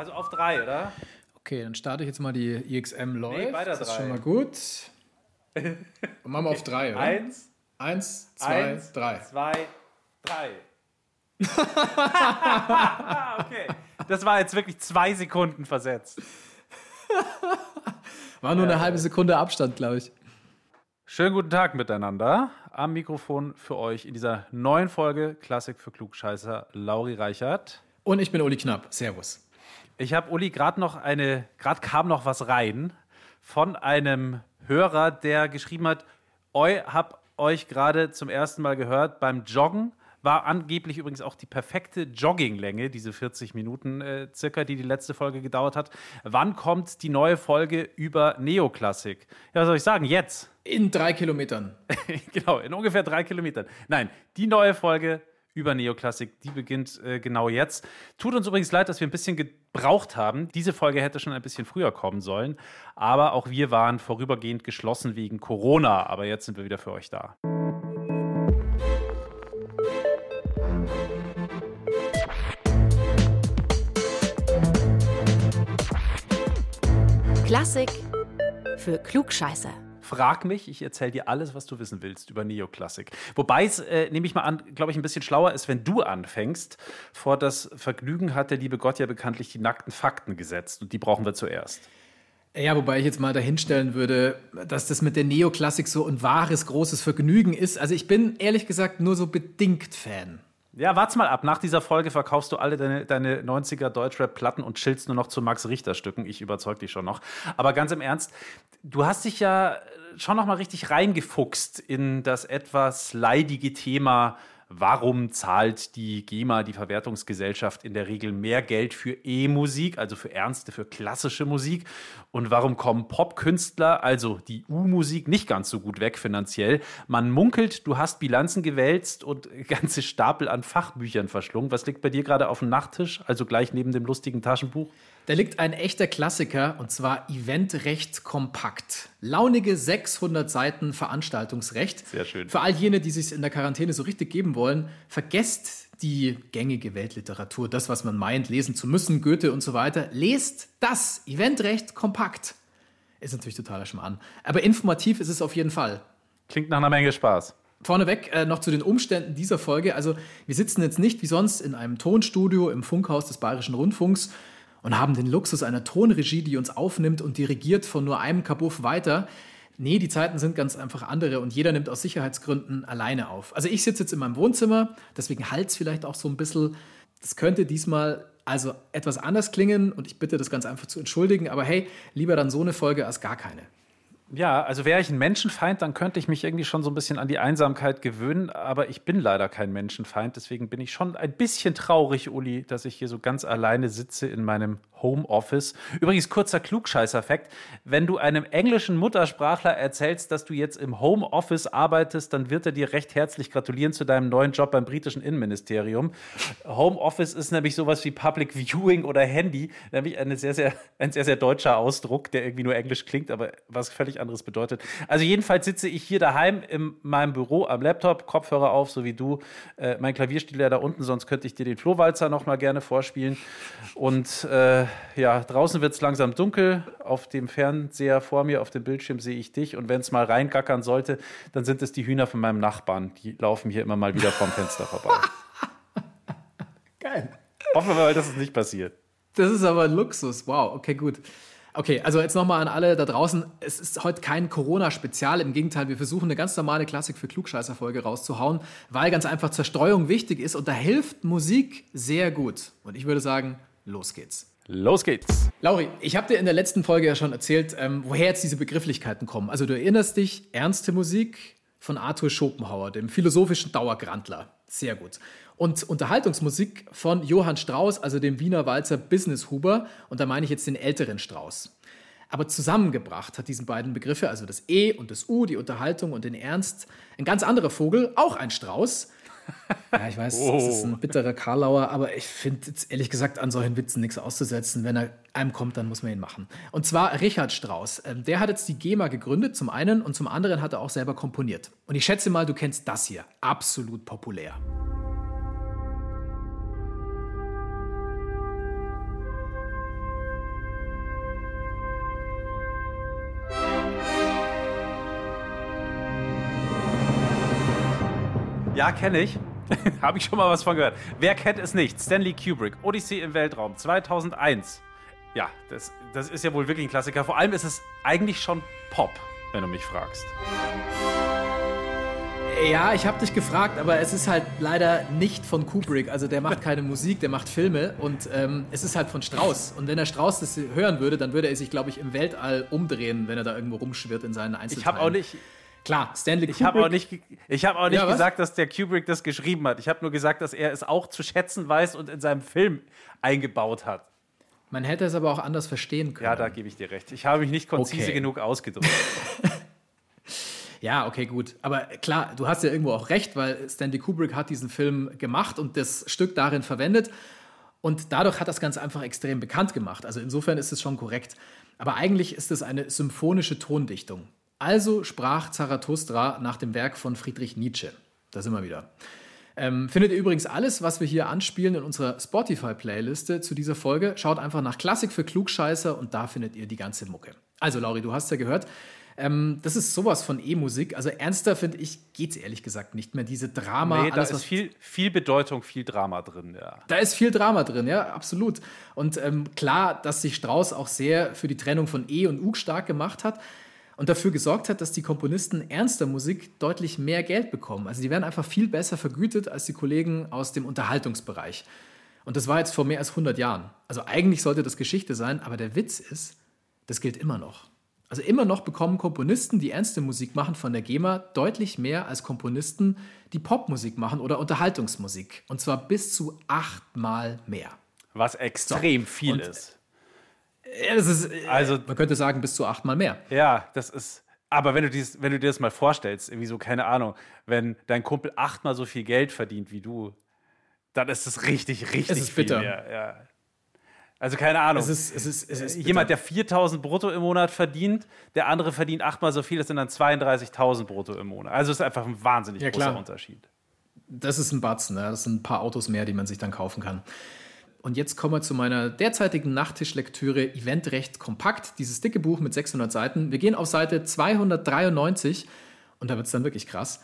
Also auf drei, oder? Okay, dann starte ich jetzt mal die IXM läuft. Nee, weiter das ist drei. schon mal gut. Und machen wir auf drei, oder? Eins, Eins, zwei, eins, drei. zwei, drei. okay. Das war jetzt wirklich zwei Sekunden versetzt. War nur eine halbe Sekunde Abstand, glaube ich. Schönen guten Tag miteinander. Am Mikrofon für euch in dieser neuen Folge Klassik für Klugscheißer Lauri Reichert. Und ich bin Uli Knapp. Servus. Ich habe Uli gerade noch eine, gerade kam noch was rein von einem Hörer, der geschrieben hat, eu hab euch gerade zum ersten Mal gehört beim Joggen. War angeblich übrigens auch die perfekte Jogginglänge, diese 40 Minuten äh, circa, die die letzte Folge gedauert hat. Wann kommt die neue Folge über Neoklassik? Ja, was soll ich sagen? Jetzt. In drei Kilometern. genau, in ungefähr drei Kilometern. Nein, die neue Folge über Neoklassik, die beginnt äh, genau jetzt. Tut uns übrigens leid, dass wir ein bisschen gebraucht haben. Diese Folge hätte schon ein bisschen früher kommen sollen. Aber auch wir waren vorübergehend geschlossen wegen Corona. Aber jetzt sind wir wieder für euch da. Klassik für Klugscheißer. Frag mich, ich erzähle dir alles, was du wissen willst über Neoklassik. Wobei es, äh, nehme ich mal an, glaube ich, ein bisschen schlauer ist, wenn du anfängst. Vor das Vergnügen hat der liebe Gott ja bekanntlich die nackten Fakten gesetzt und die brauchen wir zuerst. Ja, wobei ich jetzt mal dahinstellen würde, dass das mit der Neoklassik so ein wahres, großes Vergnügen ist. Also ich bin ehrlich gesagt nur so bedingt Fan. Ja, warte mal ab. Nach dieser Folge verkaufst du alle deine, deine 90er Deutschrap-Platten und chillst nur noch zu Max Richter-Stücken. Ich überzeug dich schon noch. Aber ganz im Ernst, du hast dich ja schon noch mal richtig reingefuchst in das etwas leidige Thema Warum zahlt die GEMA, die Verwertungsgesellschaft, in der Regel mehr Geld für E-Musik, also für ernste, für klassische Musik? Und warum kommen Popkünstler, also die U-Musik, nicht ganz so gut weg finanziell? Man munkelt, du hast Bilanzen gewälzt und ganze Stapel an Fachbüchern verschlungen. Was liegt bei dir gerade auf dem Nachttisch, also gleich neben dem lustigen Taschenbuch? Da liegt ein echter Klassiker und zwar Eventrecht kompakt. Launige 600 Seiten Veranstaltungsrecht. Sehr schön. Für all jene, die sich in der Quarantäne so richtig geben wollen, vergesst die gängige Weltliteratur, das, was man meint, lesen zu müssen, Goethe und so weiter. Lest das Eventrecht kompakt. Ist natürlich totaler Schmarrn. Aber informativ ist es auf jeden Fall. Klingt nach einer Menge Spaß. Vorneweg äh, noch zu den Umständen dieser Folge. Also wir sitzen jetzt nicht wie sonst in einem Tonstudio im Funkhaus des Bayerischen Rundfunks und haben den Luxus einer Tonregie, die uns aufnimmt und dirigiert von nur einem Kabuff weiter. Nee, die Zeiten sind ganz einfach andere und jeder nimmt aus Sicherheitsgründen alleine auf. Also ich sitze jetzt in meinem Wohnzimmer, deswegen halt es vielleicht auch so ein bisschen. Das könnte diesmal also etwas anders klingen und ich bitte das ganz einfach zu entschuldigen, aber hey, lieber dann so eine Folge als gar keine. Ja, also wäre ich ein Menschenfeind, dann könnte ich mich irgendwie schon so ein bisschen an die Einsamkeit gewöhnen, aber ich bin leider kein Menschenfeind, deswegen bin ich schon ein bisschen traurig, Uli, dass ich hier so ganz alleine sitze in meinem Homeoffice. Übrigens, kurzer Klugscheißerfekt, wenn du einem englischen Muttersprachler erzählst, dass du jetzt im Homeoffice arbeitest, dann wird er dir recht herzlich gratulieren zu deinem neuen Job beim britischen Innenministerium. Homeoffice ist nämlich sowas wie Public Viewing oder Handy, nämlich eine sehr, sehr, ein sehr, sehr deutscher Ausdruck, der irgendwie nur englisch klingt, aber was völlig anderes bedeutet. Also jedenfalls sitze ich hier daheim in meinem Büro am Laptop, Kopfhörer auf, so wie du. Äh, mein Klavier steht ja da unten, sonst könnte ich dir den Flohwalzer noch mal gerne vorspielen. Und äh, ja, draußen wird es langsam dunkel. Auf dem Fernseher vor mir, auf dem Bildschirm sehe ich dich. Und wenn es mal reingackern sollte, dann sind es die Hühner von meinem Nachbarn. Die laufen hier immer mal wieder vom Fenster vorbei. Geil. Hoffen wir mal, dass es nicht passiert. Das ist aber ein Luxus. Wow, okay, gut. Okay, also jetzt nochmal an alle da draußen. Es ist heute kein Corona-Spezial. Im Gegenteil, wir versuchen eine ganz normale Klassik für Klugscheißer-Folge rauszuhauen, weil ganz einfach Zerstreuung wichtig ist und da hilft Musik sehr gut. Und ich würde sagen, los geht's. Los geht's. Lauri, ich habe dir in der letzten Folge ja schon erzählt, ähm, woher jetzt diese Begrifflichkeiten kommen. Also du erinnerst dich, ernste Musik von Arthur Schopenhauer, dem philosophischen Dauergrandler. Sehr gut. Und Unterhaltungsmusik von Johann Strauss, also dem Wiener Walzer Business Huber. Und da meine ich jetzt den älteren Strauss. Aber zusammengebracht hat diesen beiden Begriffe, also das E und das U, die Unterhaltung und den Ernst, ein ganz anderer Vogel, auch ein Strauß. Ja, ich weiß, es ist ein bitterer Karlauer, aber ich finde jetzt ehrlich gesagt an solchen Witzen nichts auszusetzen. Wenn er einem kommt, dann muss man ihn machen. Und zwar Richard Strauss. Ähm, Der hat jetzt die GEMA gegründet, zum einen, und zum anderen hat er auch selber komponiert. Und ich schätze mal, du kennst das hier. Absolut populär. Ja, kenne ich. Habe ich schon mal was von gehört. Wer kennt es nicht? Stanley Kubrick, Odyssey im Weltraum, 2001. Ja, das, das ist ja wohl wirklich ein Klassiker. Vor allem ist es eigentlich schon Pop, wenn du mich fragst. Ja, ich habe dich gefragt, aber es ist halt leider nicht von Kubrick. Also der macht keine Musik, der macht Filme und ähm, es ist halt von Strauß. Und wenn der Strauß das hören würde, dann würde er sich, glaube ich, im Weltall umdrehen, wenn er da irgendwo rumschwirrt in seinen Einzelteilen. Ich habe auch nicht, Klar, Stanley Kubrick. Ich habe auch nicht, ich hab auch nicht Ja, gesagt, dass der Kubrick das geschrieben hat. Ich habe nur gesagt, dass er es auch zu schätzen weiß und in seinem Film eingebaut hat. Man hätte es aber auch anders verstehen können. Ja, da gebe ich dir recht. Ich habe mich nicht konzise Okay. genug ausgedrückt. Ja, okay, gut. Aber klar, du hast ja irgendwo auch recht, weil Stanley Kubrick hat diesen Film gemacht und das Stück darin verwendet. Und dadurch hat das Ganze einfach extrem bekannt gemacht. Also insofern ist es schon korrekt. Aber eigentlich ist es eine symphonische Tondichtung. Also sprach Zarathustra nach dem Werk von Friedrich Nietzsche. Da sind wir wieder. Ähm, findet ihr übrigens alles, was wir hier anspielen, in unserer Spotify-Playliste zu dieser Folge. Schaut einfach nach Klassik für Klugscheißer und da findet ihr die ganze Mucke. Also, Lauri, du hast ja gehört, ähm, das ist sowas von E-Musik. Also ernster, finde ich, geht es ehrlich gesagt nicht mehr. Diese Drama, nee, da alles, ist viel, viel Bedeutung, viel Drama drin, ja. da ist viel Drama drin, ja, absolut. Und ähm, klar, dass sich Strauss auch sehr für die Trennung von E und U stark gemacht hat und dafür gesorgt hat, dass die Komponisten ernster Musik deutlich mehr Geld bekommen. Also die werden einfach viel besser vergütet als die Kollegen aus dem Unterhaltungsbereich. Und das war jetzt vor mehr als 100 Jahren. Also eigentlich sollte das Geschichte sein, aber der Witz ist, das gilt immer noch. Also immer noch bekommen Komponisten, die ernste Musik machen, von der GEMA deutlich mehr als Komponisten, die Popmusik machen oder Unterhaltungsmusik. Und zwar bis zu achtmal mehr. Was extrem viel und- ist. Ja, das ist, Also- also man könnte sagen, bis zu achtmal mehr. Ja, das ist. Aber wenn du, dies, wenn du dir das mal vorstellst, irgendwie so, keine Ahnung, wenn dein Kumpel achtmal so viel Geld verdient wie du, dann ist es richtig, richtig Es ist viel bitter. mehr. Ja. Also keine Ahnung. Es ist, es ist, es ist Jemand, bitter. der 4000 brutto im Monat verdient, der andere verdient achtmal so viel, das sind dann 32.000 brutto im Monat. Also es ist einfach ein wahnsinnig Ja, großer. Unterschied. Das ist ein Batzen, ne? das sind ein paar Autos mehr, die man sich dann kaufen kann. Und jetzt kommen wir zu meiner derzeitigen Nachttischlektüre Eventrecht Kompakt, dieses dicke Buch mit 600 Seiten. Wir gehen auf Seite 293 und da wird es dann wirklich krass.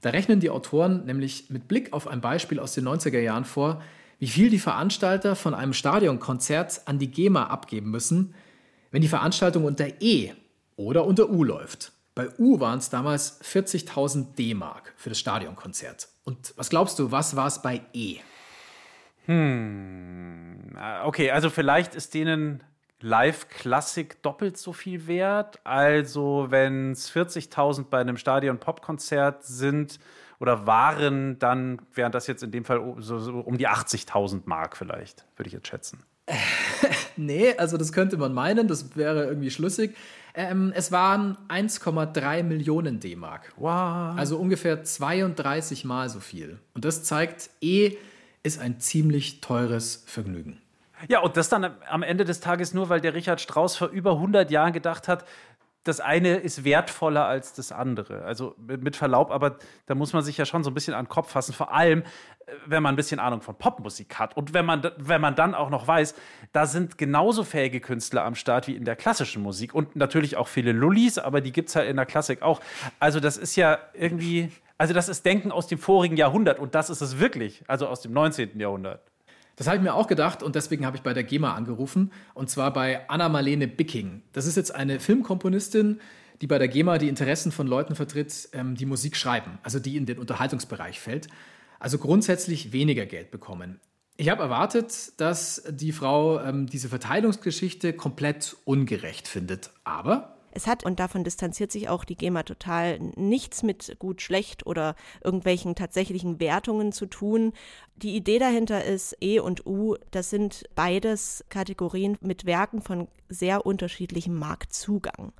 Da rechnen die Autoren nämlich mit Blick auf ein Beispiel aus den 90er Jahren vor, wie viel die Veranstalter von einem Stadionkonzert an die GEMA abgeben müssen, wenn die Veranstaltung unter E oder unter U läuft. Bei U waren es damals 40.000 D-Mark für das Stadionkonzert. Und was glaubst du, was war es bei E? Ah, Okay, also vielleicht ist denen Live-Klassik doppelt so viel wert. Also wenn es 40.000 bei einem Stadion-Pop-Konzert sind oder waren, dann wären das jetzt in dem Fall so, so um die 80.000 Mark vielleicht, würde ich jetzt schätzen. Nee, also das könnte man meinen, das wäre irgendwie schlüssig. Ähm, es waren 1,3 Millionen D-Mark. Wow. Also ungefähr 32 Mal so viel. Und das zeigt, E ist ein ziemlich teures Vergnügen. Ja, und das dann am- Ende des Tages nur, weil der Richard Strauss vor über 100 Jahren gedacht hat, das eine ist wertvoller als das andere. Also mit Verlaub, aber da muss man sich ja schon so ein bisschen an den Kopf fassen. Vor allem, äh, wenn man ein bisschen Ahnung von Popmusik hat. Und wenn man, wenn man dann auch noch weiß, da sind genauso fähige Künstler am Start wie in der klassischen Musik. Und natürlich auch viele Lullis, aber die gibt es halt in der Klassik auch. Also das ist ja irgendwie, also das ist Denken aus dem vorigen Jahrhundert. Und das ist es wirklich, also aus dem 19. Jahrhundert. Das habe ich mir auch gedacht und deswegen habe ich bei der GEMA angerufen und zwar bei Anna-Marlene Bicking. Das ist jetzt eine Filmkomponistin, die bei der GEMA die Interessen von Leuten vertritt, ähm, die Musik schreiben, also die in den Unterhaltungsbereich fällt. Also grundsätzlich weniger Geld bekommen. Ich habe erwartet, dass die Frau ähm, diese Verteilungsgeschichte komplett ungerecht findet. Aber Es hat, und davon distanziert sich auch die GEMA total, nichts mit gut, schlecht oder irgendwelchen tatsächlichen Wertungen zu tun. Die Idee dahinter ist, E und U, das sind beides Kategorien mit Werken von sehr unterschiedlichem Marktzugang.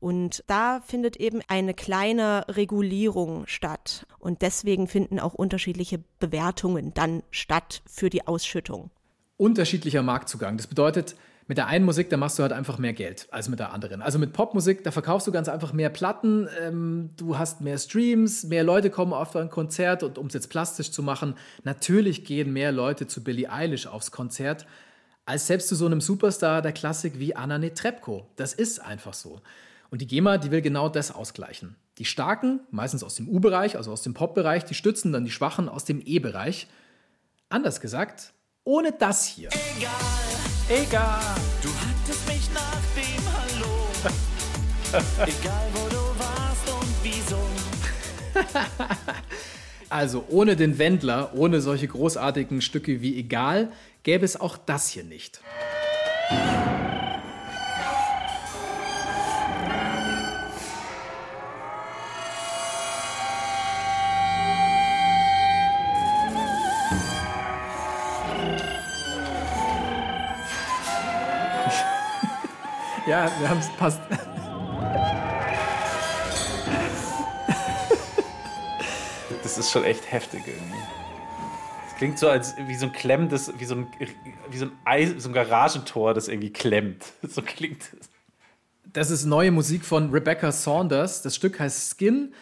Und da findet eben eine kleine Regulierung statt. Und deswegen finden auch unterschiedliche Bewertungen dann statt für die Ausschüttung. unterschiedlicher Marktzugang. Das bedeutet, mit der einen Musik, da machst du halt einfach mehr Geld als mit der anderen. Also mit Popmusik, da verkaufst du ganz einfach mehr Platten, ähm, du hast mehr Streams, mehr Leute kommen auf ein Konzert und um es jetzt plastisch zu machen, natürlich gehen mehr Leute zu Billie Eilish aufs Konzert, als selbst zu so einem Superstar der Klassik wie Anna Netrebko. Das ist einfach so. Und die GEMA, die will genau das ausgleichen. Die Starken, meistens aus dem U-Bereich, also aus dem Pop-Bereich, die stützen dann die Schwachen aus dem E-Bereich. Anders gesagt, ohne das hier. Egal, egal. Du hattest mich nach dem Hallo. Egal wo du warst und wieso. Also ohne den Wendler, ohne solche großartigen Stücke wie Egal, gäbe es auch das hier nicht. Wir haben es passt. Das ist schon echt heftig irgendwie. Es klingt so als wie so ein klemmendes, wie so ein, wie so ein, Eis, so ein Garagentor, das irgendwie klemmt. So klingt es. Das ist neue Musik von Rebecca Saunders. Das Stück heißt Skin.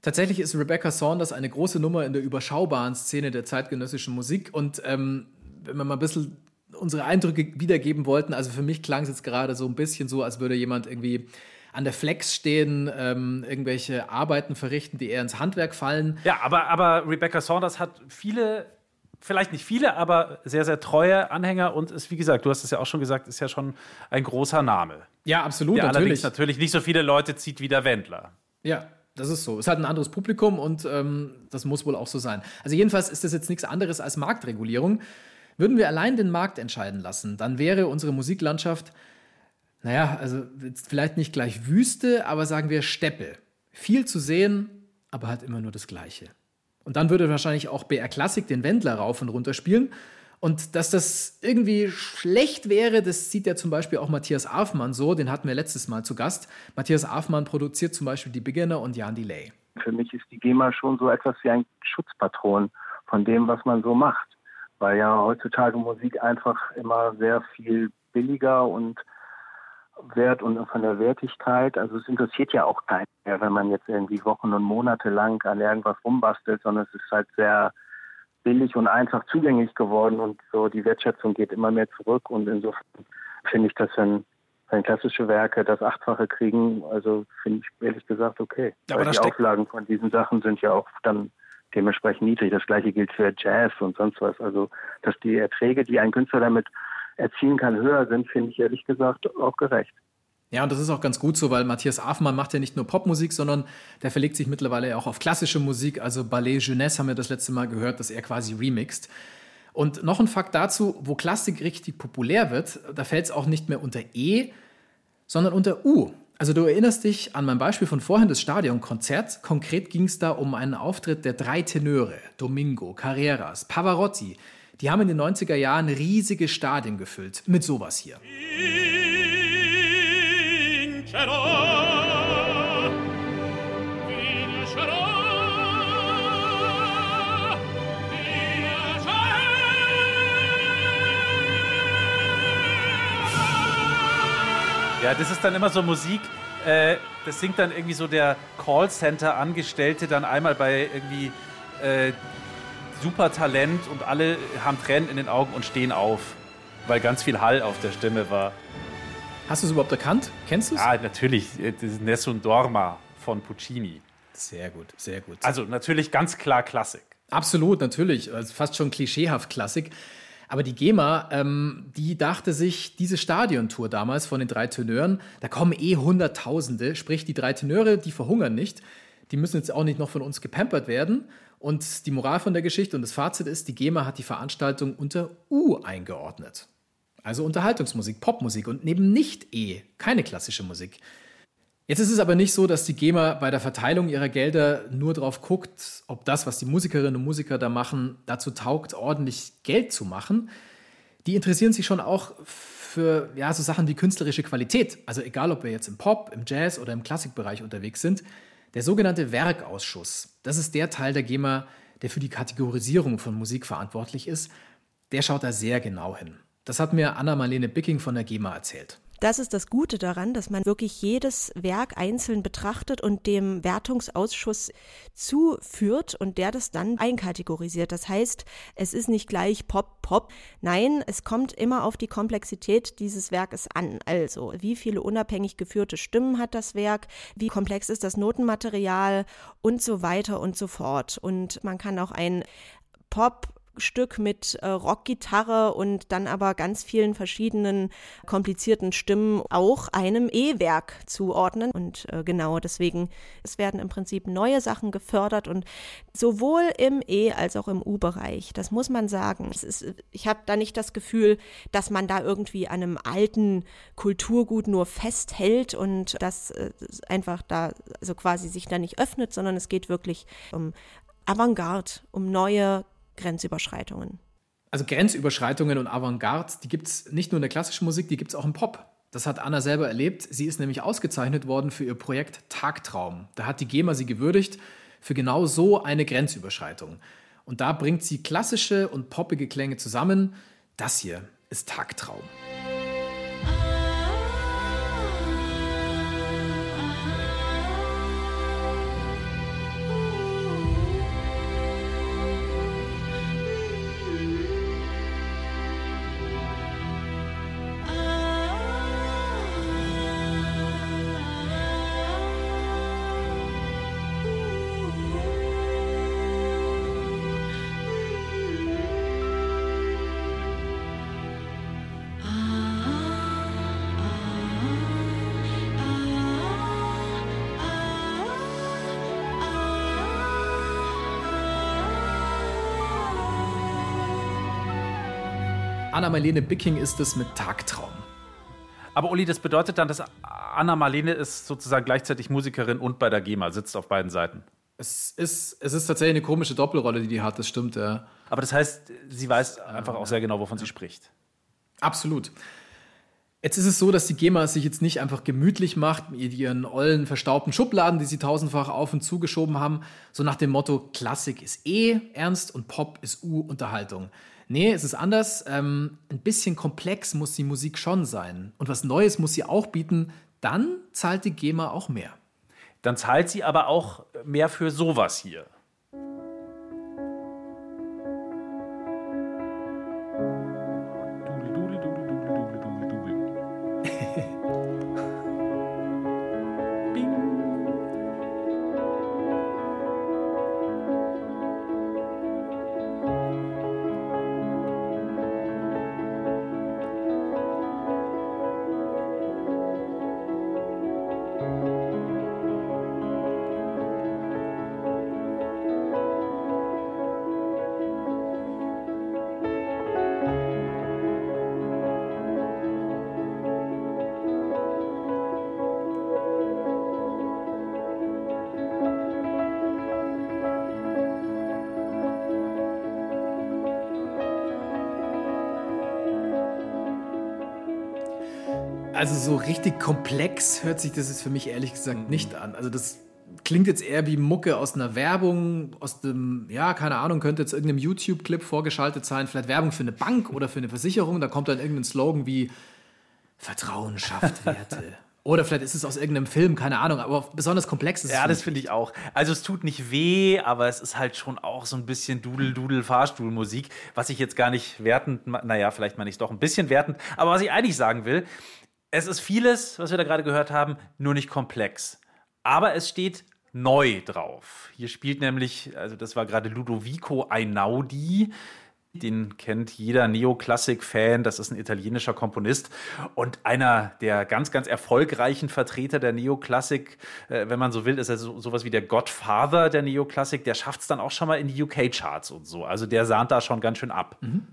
Tatsächlich ist Rebecca Saunders eine große Nummer in der überschaubaren Szene der zeitgenössischen Musik. Und ähm, wenn wir mal ein bisschen unsere Eindrücke wiedergeben wollten, also für mich klang es jetzt gerade so ein bisschen so, als würde jemand irgendwie an der Flex stehen, ähm, irgendwelche Arbeiten verrichten, die eher ins Handwerk fallen. Ja, aber, aber Rebecca Saunders hat viele, vielleicht nicht viele, aber sehr, sehr treue Anhänger und ist, wie gesagt, du hast es ja auch schon gesagt, ist ja schon ein großer Name. Ja, absolut, Der allerdings natürlich. natürlich nicht so viele Leute zieht wie der Wendler. Ja, das ist so. Es hat ein anderes Publikum und ähm, das muss wohl auch so sein. Also jedenfalls ist das jetzt nichts anderes als Marktregulierung. Würden wir allein den Markt entscheiden lassen, dann wäre unsere Musiklandschaft, naja, also vielleicht nicht gleich Wüste, aber sagen wir Steppe. Viel zu sehen, aber halt immer nur das Gleiche. Und dann würde wahrscheinlich auch BR Classic den Wendler rauf und runter spielen. Und dass das irgendwie schlecht wäre, das sieht ja zum Beispiel auch Matthias Afmann so, den hatten wir letztes Mal zu Gast. Matthias Afmann produziert zum Beispiel die Beginner und Jan Delay. Für mich ist die GEMA schon so etwas wie ein Schutzpatron von dem, was man so macht. Weil ja heutzutage Musik einfach immer sehr viel billiger und wert und von der Wertigkeit, also es interessiert ja auch keinen mehr, wenn man jetzt irgendwie Wochen und Monate lang an irgendwas rumbastelt, sondern es ist halt sehr billig und einfach zugänglich geworden und so die Wertschätzung geht immer mehr zurück und insofern finde ich das, wenn, wenn klassische Werke das Achtfache kriegen, also finde ich ehrlich gesagt okay. Aber Weil die Auflagen von diesen Sachen sind ja auch dann dementsprechend niedrig. Das gleiche gilt für Jazz und sonst was. Also dass die Erträge, die ein Künstler damit erzielen kann, höher sind, finde ich ehrlich gesagt auch gerecht. Ja, und das ist auch ganz gut so, weil Matthias Afmann macht ja nicht nur Popmusik, sondern der verlegt sich mittlerweile auch auf klassische Musik. Also Ballet Jeunesse haben wir das letzte Mal gehört, dass er quasi remixt. Und noch ein Fakt dazu, wo Klassik richtig populär wird, da fällt es auch nicht mehr unter E, sondern unter U. Also du erinnerst dich an mein Beispiel von vorhin des Stadionkonzerts. Konkret ging es da um einen Auftritt der drei Tenöre, Domingo, Carreras, Pavarotti. Die haben in den 90er Jahren riesige Stadien gefüllt. Mit sowas hier. Vincerò, Ja, das ist dann immer so Musik, äh, das singt dann irgendwie so der Callcenter-Angestellte dann einmal bei irgendwie äh, Supertalent und alle haben Tränen in den Augen und stehen auf, weil ganz viel Hall auf der Stimme war. Hast du es überhaupt erkannt? Kennst du es? Ah, natürlich, äh, das ist Nessun Dorma von Puccini. Sehr gut, sehr gut. Also natürlich ganz klar Klassik. Absolut, natürlich. Also fast schon klischeehaft Klassik. Aber die GEMA, ähm, die dachte sich, diese Stadiontour damals von den drei Tenören, da kommen eh Hunderttausende, sprich die drei Tenöre, die verhungern nicht. Die müssen jetzt auch nicht noch von uns gepampert werden. Und die Moral von der Geschichte und das Fazit ist, die GEMA hat die Veranstaltung unter U eingeordnet. Also Unterhaltungsmusik, Popmusik und neben nicht E, keine klassische Musik. Jetzt ist es aber nicht so, dass die GEMA bei der Verteilung ihrer Gelder nur drauf guckt, ob das, was die Musikerinnen und Musiker da machen, dazu taugt, ordentlich Geld zu machen. Die interessieren sich schon auch für ja, so Sachen wie künstlerische Qualität. Also egal, ob wir jetzt im Pop, im Jazz oder im Klassikbereich unterwegs sind. Der sogenannte Werkausschuss, das ist der Teil der GEMA, der für die Kategorisierung von Musik verantwortlich ist. Der schaut da sehr genau hin. Das hat mir Anna-Marlene Bicking von der GEMA erzählt. Das ist das Gute daran, dass man wirklich jedes Werk einzeln betrachtet und dem Wertungsausschuss zuführt und der das dann einkategorisiert. Das heißt, es ist nicht gleich Pop, Pop. Nein, es kommt immer auf die Komplexität dieses Werkes an. Also, wie viele unabhängig geführte Stimmen hat das Werk? Wie komplex ist das Notenmaterial? Und so weiter und so fort. Und man kann auch ein Pop Stück mit äh, Rockgitarre und dann aber ganz vielen verschiedenen komplizierten Stimmen auch einem E-Werk zuordnen. Und äh, genau deswegen, es werden im Prinzip neue Sachen gefördert und sowohl im E- als auch im U-Bereich. Das muss man sagen. Ist, ich habe da nicht das Gefühl, dass man da irgendwie an einem alten Kulturgut nur festhält und das äh, einfach da, also quasi sich da nicht öffnet, sondern es geht wirklich um Avantgarde, um neue Grenzüberschreitungen. Also Grenzüberschreitungen und Avantgarde, die gibt es nicht nur in der klassischen Musik, die gibt es auch im Pop. Das hat Anna selber erlebt. Sie ist nämlich ausgezeichnet worden für ihr Projekt Tagtraum. Da hat die GEMA sie gewürdigt für genau so eine Grenzüberschreitung. Und da bringt sie klassische und poppige Klänge zusammen. Das hier ist Tagtraum. Anna-Marlene Bicking ist es mit Tagtraum. Aber Uli, das bedeutet dann, dass Anna-Marlene ist sozusagen gleichzeitig Musikerin und bei der GEMA, sitzt auf beiden Seiten. Es ist, es ist tatsächlich eine komische Doppelrolle, die die hat, das stimmt, ja. Aber das heißt, sie weiß einfach auch sehr genau, wovon sie spricht. Absolut. Jetzt ist es so, dass die GEMA sich jetzt nicht einfach gemütlich macht mit ihren ollen, verstaubten Schubladen, die sie tausendfach auf und zugeschoben haben, so nach dem Motto, Klassik ist E, Ernst und Pop ist U, Unterhaltung. Nee, es ist anders. Ähm, ein bisschen komplex muss die Musik schon sein. Und was Neues muss sie auch bieten. Dann zahlt die GEMA auch mehr. Dann zahlt sie aber auch mehr für sowas hier. Also so richtig komplex hört sich das jetzt für mich ehrlich gesagt nicht an. Also das klingt jetzt eher wie Mucke aus einer Werbung, aus dem, ja, keine Ahnung, könnte jetzt irgendeinem YouTube-Clip vorgeschaltet sein, vielleicht Werbung für eine Bank oder für eine Versicherung. Da kommt dann irgendein Slogan wie Vertrauen schafft Werte. Oder vielleicht ist es aus irgendeinem Film, keine Ahnung, aber besonders komplex ist es. Ja, das finde ich auch. Also es tut nicht weh, aber es ist halt schon auch so ein bisschen Dudel-Dudel-Fahrstuhlmusik, was ich jetzt gar nicht wertend, naja, vielleicht meine ich es doch ein bisschen wertend, aber was ich eigentlich sagen will, es ist vieles, was wir da gerade gehört haben, nur nicht komplex. Aber es steht neu drauf. Hier spielt nämlich, also das war gerade Ludovico Einaudi, den kennt jeder Neoklassik-Fan. Das ist ein italienischer Komponist und einer der ganz, ganz erfolgreichen Vertreter der Neoklassik. Äh, wenn man so will, ist er so, sowas wie der Godfather der Neoklassik. Der schafft es dann auch schon mal in die UK-Charts und so. Also der sahnt da schon ganz schön ab. Mhm.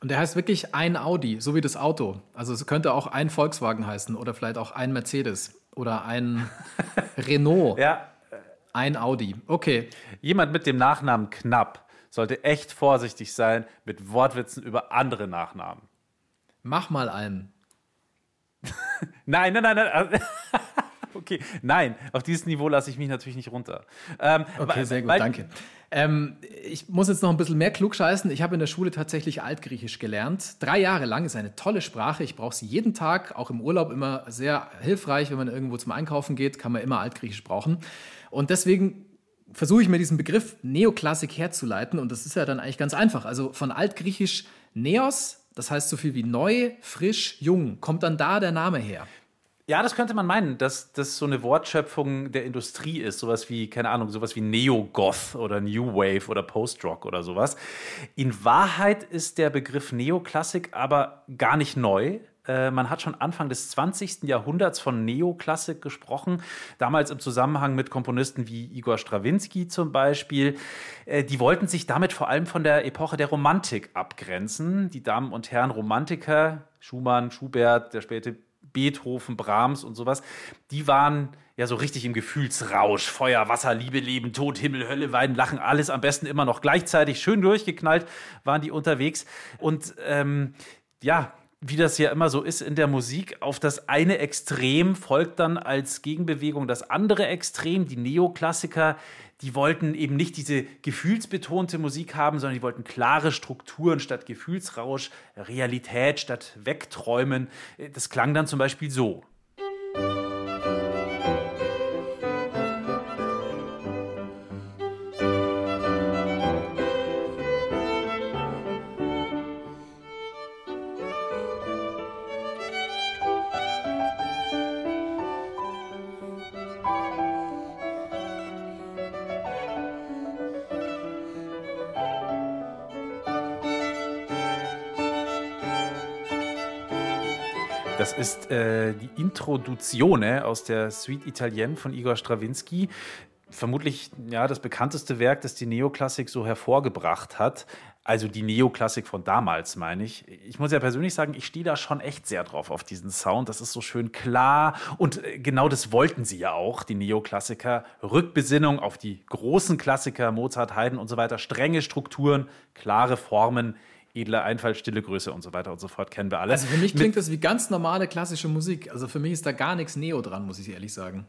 Und der heißt wirklich ein Audi, so wie das Auto. Also es könnte auch ein Volkswagen heißen oder vielleicht auch ein Mercedes oder ein Renault. Ja. Ein Audi. Okay. Jemand mit dem Nachnamen Knapp sollte echt vorsichtig sein mit Wortwitzen über andere Nachnamen. Mach mal einen. nein, nein, nein, nein. Okay, nein, auf dieses Niveau lasse ich mich natürlich nicht runter. Ähm, okay, sehr gut, danke. Ähm, ich muss jetzt noch ein bisschen mehr klugscheißen. Ich habe in der Schule tatsächlich Altgriechisch gelernt. Drei Jahre lang ist eine tolle Sprache. Ich brauche sie jeden Tag, auch im Urlaub immer sehr hilfreich. Wenn man irgendwo zum Einkaufen geht, kann man immer Altgriechisch brauchen. Und deswegen versuche ich mir diesen Begriff Neoklassik herzuleiten. Und das ist ja dann eigentlich ganz einfach. Also von Altgriechisch Neos, das heißt so viel wie neu, frisch, jung. Kommt dann da der Name her? Ja, das könnte man meinen, dass das so eine Wortschöpfung der Industrie ist. Sowas wie, keine Ahnung, sowas wie Neo-Goth oder New Wave oder Post-Rock oder sowas. In Wahrheit ist der Begriff Neoklassik aber gar nicht neu. Äh, man hat schon Anfang des 20. Jahrhunderts von Neoklassik gesprochen, damals im Zusammenhang mit Komponisten wie Igor Strawinski zum Beispiel. Äh, die wollten sich damit vor allem von der Epoche der Romantik abgrenzen. Die Damen und Herren Romantiker, Schumann, Schubert, der späte Beethoven, Brahms und sowas, die waren ja so richtig im Gefühlsrausch. Feuer, Wasser, Liebe, Leben, Tod, Himmel, Hölle, Weinen, Lachen, alles am besten immer noch gleichzeitig. Schön durchgeknallt waren die unterwegs. Und ähm, ja, wie das ja immer so ist in der Musik, auf das eine Extrem folgt dann als Gegenbewegung das andere Extrem. Die Neoklassiker, die wollten eben nicht diese gefühlsbetonte Musik haben, sondern die wollten klare Strukturen statt Gefühlsrausch, Realität statt Wegträumen. Das klang dann zum Beispiel so. Das ist äh, die Introduzione aus der Suite Italienne von Igor Strawinski. Vermutlich ja, das bekannteste Werk, das die Neoklassik so hervorgebracht hat. Also die Neoklassik von damals, meine ich. Ich muss ja persönlich sagen, ich stehe da schon echt sehr drauf auf diesen Sound. Das ist so schön klar. Und äh, genau das wollten sie ja auch, die Neoklassiker. Rückbesinnung auf die großen Klassiker, Mozart, Haydn und so weiter. Strenge Strukturen, klare Formen edler Einfall, stille Größe und so weiter und so fort, kennen wir alle. Also für mich klingt Mit das wie ganz normale klassische Musik. Also für mich ist da gar nichts Neo dran, muss ich ehrlich sagen.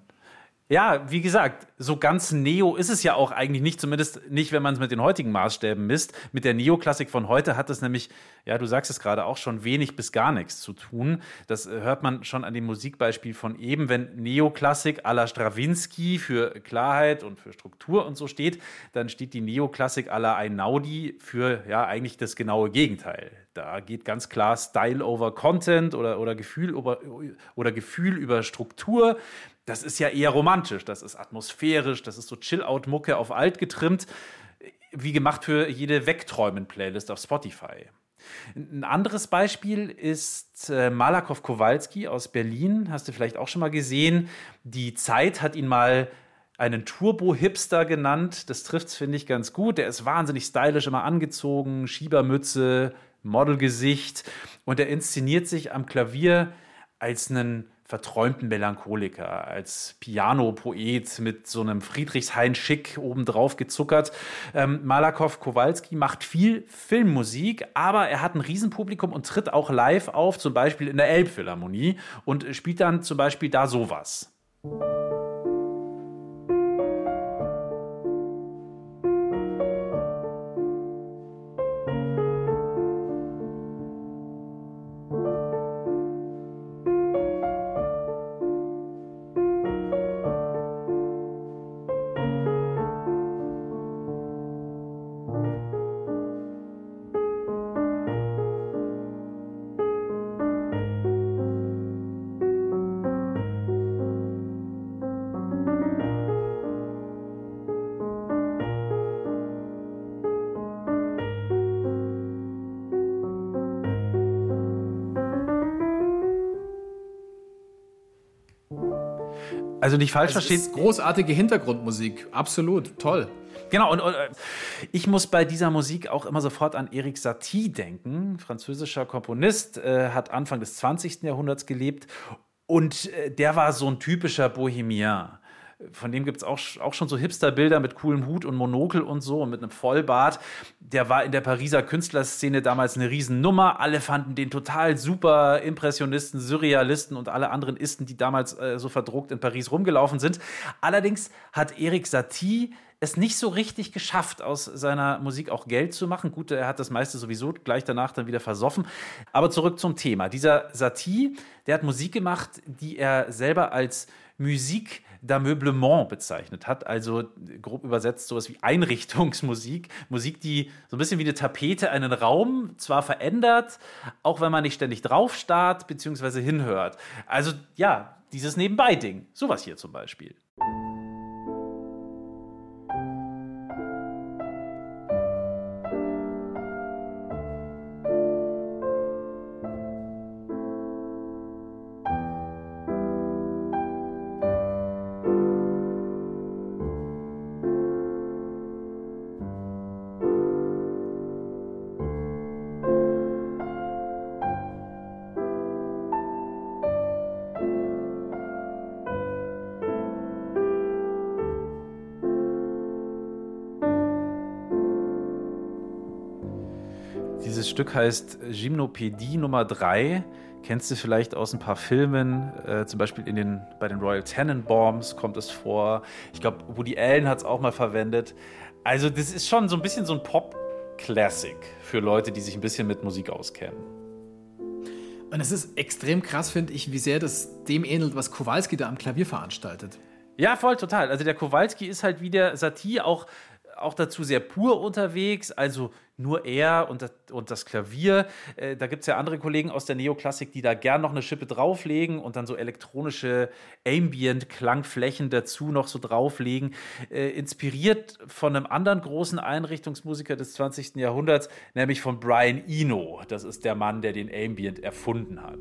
Ja, wie gesagt, so ganz Neo ist es ja auch eigentlich nicht, zumindest nicht, wenn man es mit den heutigen Maßstäben misst. Mit der Neoklassik von heute hat es nämlich, ja, du sagst es gerade auch schon, wenig bis gar nichts zu tun. Das äh, hört man schon an dem Musikbeispiel von eben, wenn Neoklassik à la Strawinski für Klarheit und für Struktur und so steht, dann steht die Neoklassik à la Einaudi für ja eigentlich das genaue Gegenteil. Da geht ganz klar Style over Content oder, oder, Gefühl, über, oder Gefühl über Struktur das ist ja eher romantisch, das ist atmosphärisch, das ist so Chill-Out-Mucke auf alt getrimmt, wie gemacht für jede Wegträumen-Playlist auf Spotify. Ein anderes Beispiel ist äh, Malakow Kowalski aus Berlin, hast du vielleicht auch schon mal gesehen. Die Zeit hat ihn mal einen Turbo-Hipster genannt. Das trifft es, finde ich, ganz gut. Der ist wahnsinnig stylisch immer angezogen, Schiebermütze, Modelgesicht und er inszeniert sich am Klavier als einen verträumten Melancholiker, als Piano-Poet mit so einem Friedrichshain-Schick obendrauf gezuckert. Ähm, Malakow Kowalski macht viel Filmmusik, aber er hat ein Riesenpublikum und tritt auch live auf, zum Beispiel in der Elbphilharmonie und spielt dann zum Beispiel da sowas. Also nicht falsch verstehen. Großartige Hintergrundmusik, absolut, toll. Genau, und, und, äh, ich muss bei dieser Musik auch immer sofort an Eric Satie denken. Französischer Komponist, äh, hat Anfang des 20. Jahrhunderts gelebt und äh, der war so ein typischer Bohemian. Von dem gibt es auch, auch schon so Hipster-Bilder mit coolem Hut und Monokel und so und mit einem Vollbart. Der war in der Pariser Künstlerszene damals eine Riesennummer. Alle fanden den total super. Impressionisten, Surrealisten und alle anderen Isten, die damals äh, so verdruckt in Paris rumgelaufen sind. Allerdings hat Erik Satie es nicht so richtig geschafft, aus seiner Musik auch Geld zu machen. Gut, er hat das meiste sowieso gleich danach dann wieder versoffen. Aber zurück zum Thema. Dieser Satie, der hat Musik gemacht, die er selber als Musik d'ameublement bezeichnet hat. Also grob übersetzt sowas wie Einrichtungsmusik. Musik, die so ein bisschen wie eine Tapete einen Raum zwar verändert, auch wenn man nicht ständig drauf starrt bzw. hinhört. Also ja, dieses Nebenbei-Ding. Sowas hier zum Beispiel. Stück heißt Gymnopädie Nummer 3. Kennst du vielleicht aus ein paar Filmen, äh, zum Beispiel in den, bei den Royal Tenenbaums kommt es vor. Ich glaube, Woody Allen hat es auch mal verwendet. Also, das ist schon so ein bisschen so ein Pop-Classic für Leute, die sich ein bisschen mit Musik auskennen. Und es ist extrem krass, finde ich, wie sehr das dem ähnelt, was Kowalski da am Klavier veranstaltet. Ja, voll, total. Also der Kowalski ist halt wie der Satie auch auch dazu sehr pur unterwegs, also nur er und das, und das Klavier. Äh, da gibt es ja andere Kollegen aus der Neoklassik, die da gern noch eine Schippe drauflegen und dann so elektronische Ambient-Klangflächen dazu noch so drauflegen. Äh, inspiriert von einem anderen großen Einrichtungsmusiker des 20. Jahrhunderts, nämlich von Brian Eno. Das ist der Mann, der den Ambient erfunden hat.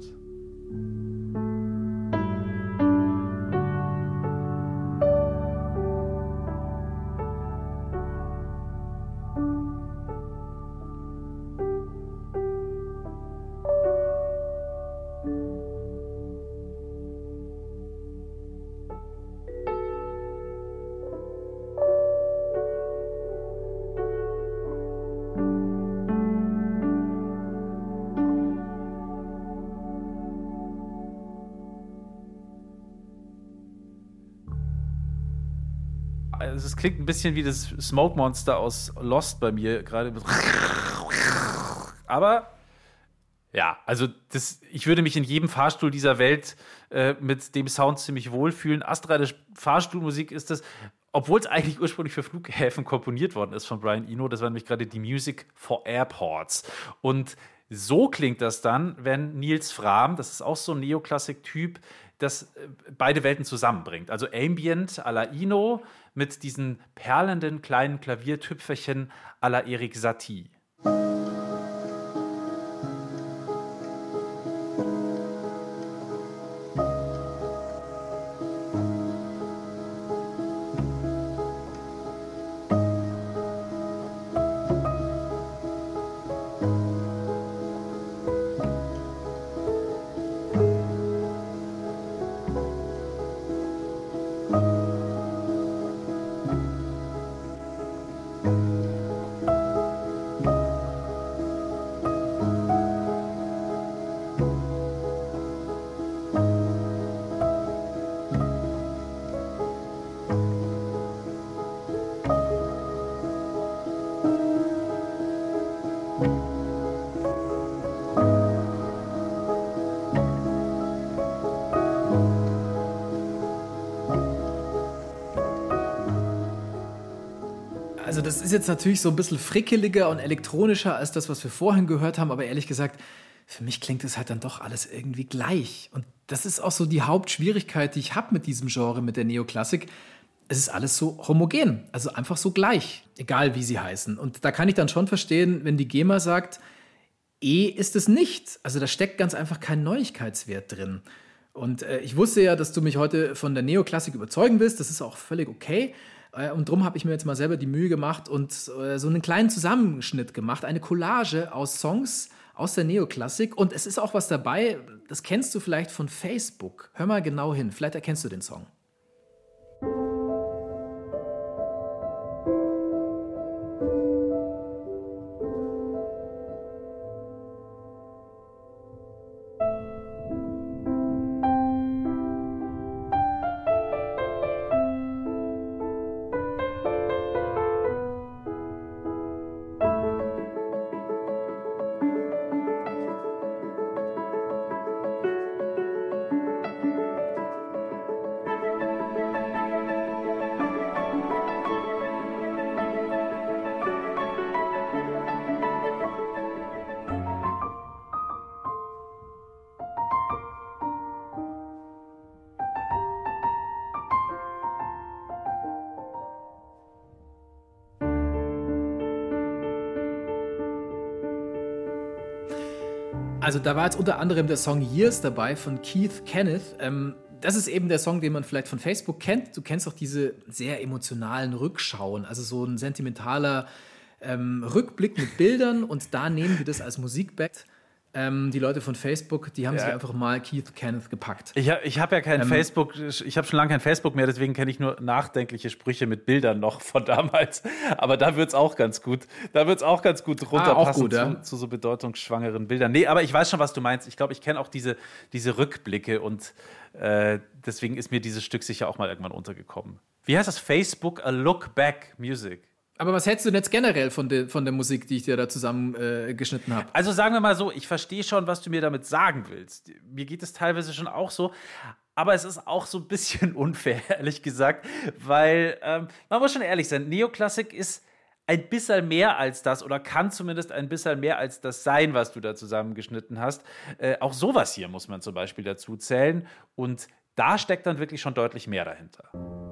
Klingt ein bisschen wie das Smoke Monster aus Lost bei mir gerade. Aber ja, also das, ich würde mich in jedem Fahrstuhl dieser Welt äh, mit dem Sound ziemlich wohlfühlen. Astrale Fahrstuhlmusik ist das, obwohl es eigentlich ursprünglich für Flughäfen komponiert worden ist von Brian Eno. Das war nämlich gerade die Music for Airports. Und so klingt das dann, wenn Nils Fram, das ist auch so ein Neoklassik-Typ, das äh, beide Welten zusammenbringt. Also Ambient à la Ino mit diesen perlenden kleinen Klaviertüpferchen à la Erik Satie. Jetzt natürlich so ein bisschen frickeliger und elektronischer als das, was wir vorhin gehört haben, aber ehrlich gesagt, für mich klingt es halt dann doch alles irgendwie gleich. Und das ist auch so die Hauptschwierigkeit, die ich habe mit diesem Genre, mit der Neoklassik. Es ist alles so homogen, also einfach so gleich, egal wie sie heißen. Und da kann ich dann schon verstehen, wenn die GEMA sagt, E ist es nicht. Also da steckt ganz einfach kein Neuigkeitswert drin. Und äh, ich wusste ja, dass du mich heute von der Neoklassik überzeugen willst. Das ist auch völlig okay. Äh, und darum habe ich mir jetzt mal selber die Mühe gemacht und äh, so einen kleinen Zusammenschnitt gemacht, eine Collage aus Songs aus der Neoklassik. Und es ist auch was dabei, das kennst du vielleicht von Facebook. Hör mal genau hin, vielleicht erkennst du den Song. Also da war jetzt unter anderem der Song Years dabei von Keith Kenneth. Ähm, das ist eben der Song, den man vielleicht von Facebook kennt. Du kennst auch diese sehr emotionalen Rückschauen, also so ein sentimentaler ähm, Rückblick mit Bildern und da nehmen wir das als Musikback. Ähm, die Leute von Facebook, die haben Ja. sich einfach mal Keith Kenneth gepackt. Ich, ha- ich habe ja kein Ähm, Facebook, ich habe schon lange kein Facebook mehr, deswegen kenne ich nur nachdenkliche Sprüche mit Bildern noch von damals. Aber da wird es auch ganz gut. Da wird es auch ganz gut runterpassen gut, ja. zu, zu so bedeutungsschwangeren Bildern. Nee, aber ich weiß schon, was du meinst. Ich glaube, ich kenne auch diese, diese Rückblicke und äh, deswegen ist mir dieses Stück sicher auch mal irgendwann untergekommen. Wie heißt das? Facebook A Look Back Music. Aber was hältst du denn jetzt generell von, der von der Musik, die ich dir da zusammengeschnitten äh, habe? Also sagen wir mal so, ich verstehe schon, was du mir damit sagen willst. Mir geht es teilweise schon auch so. Aber es ist auch so ein bisschen unfair, ehrlich gesagt, weil ähm, man muss schon ehrlich sein, Neoklassik ist ein bisschen mehr als das oder kann zumindest ein bisschen mehr als das sein, was du da zusammengeschnitten hast. Äh, auch sowas hier muss man zum Beispiel dazu zählen und da steckt dann wirklich schon deutlich mehr dahinter.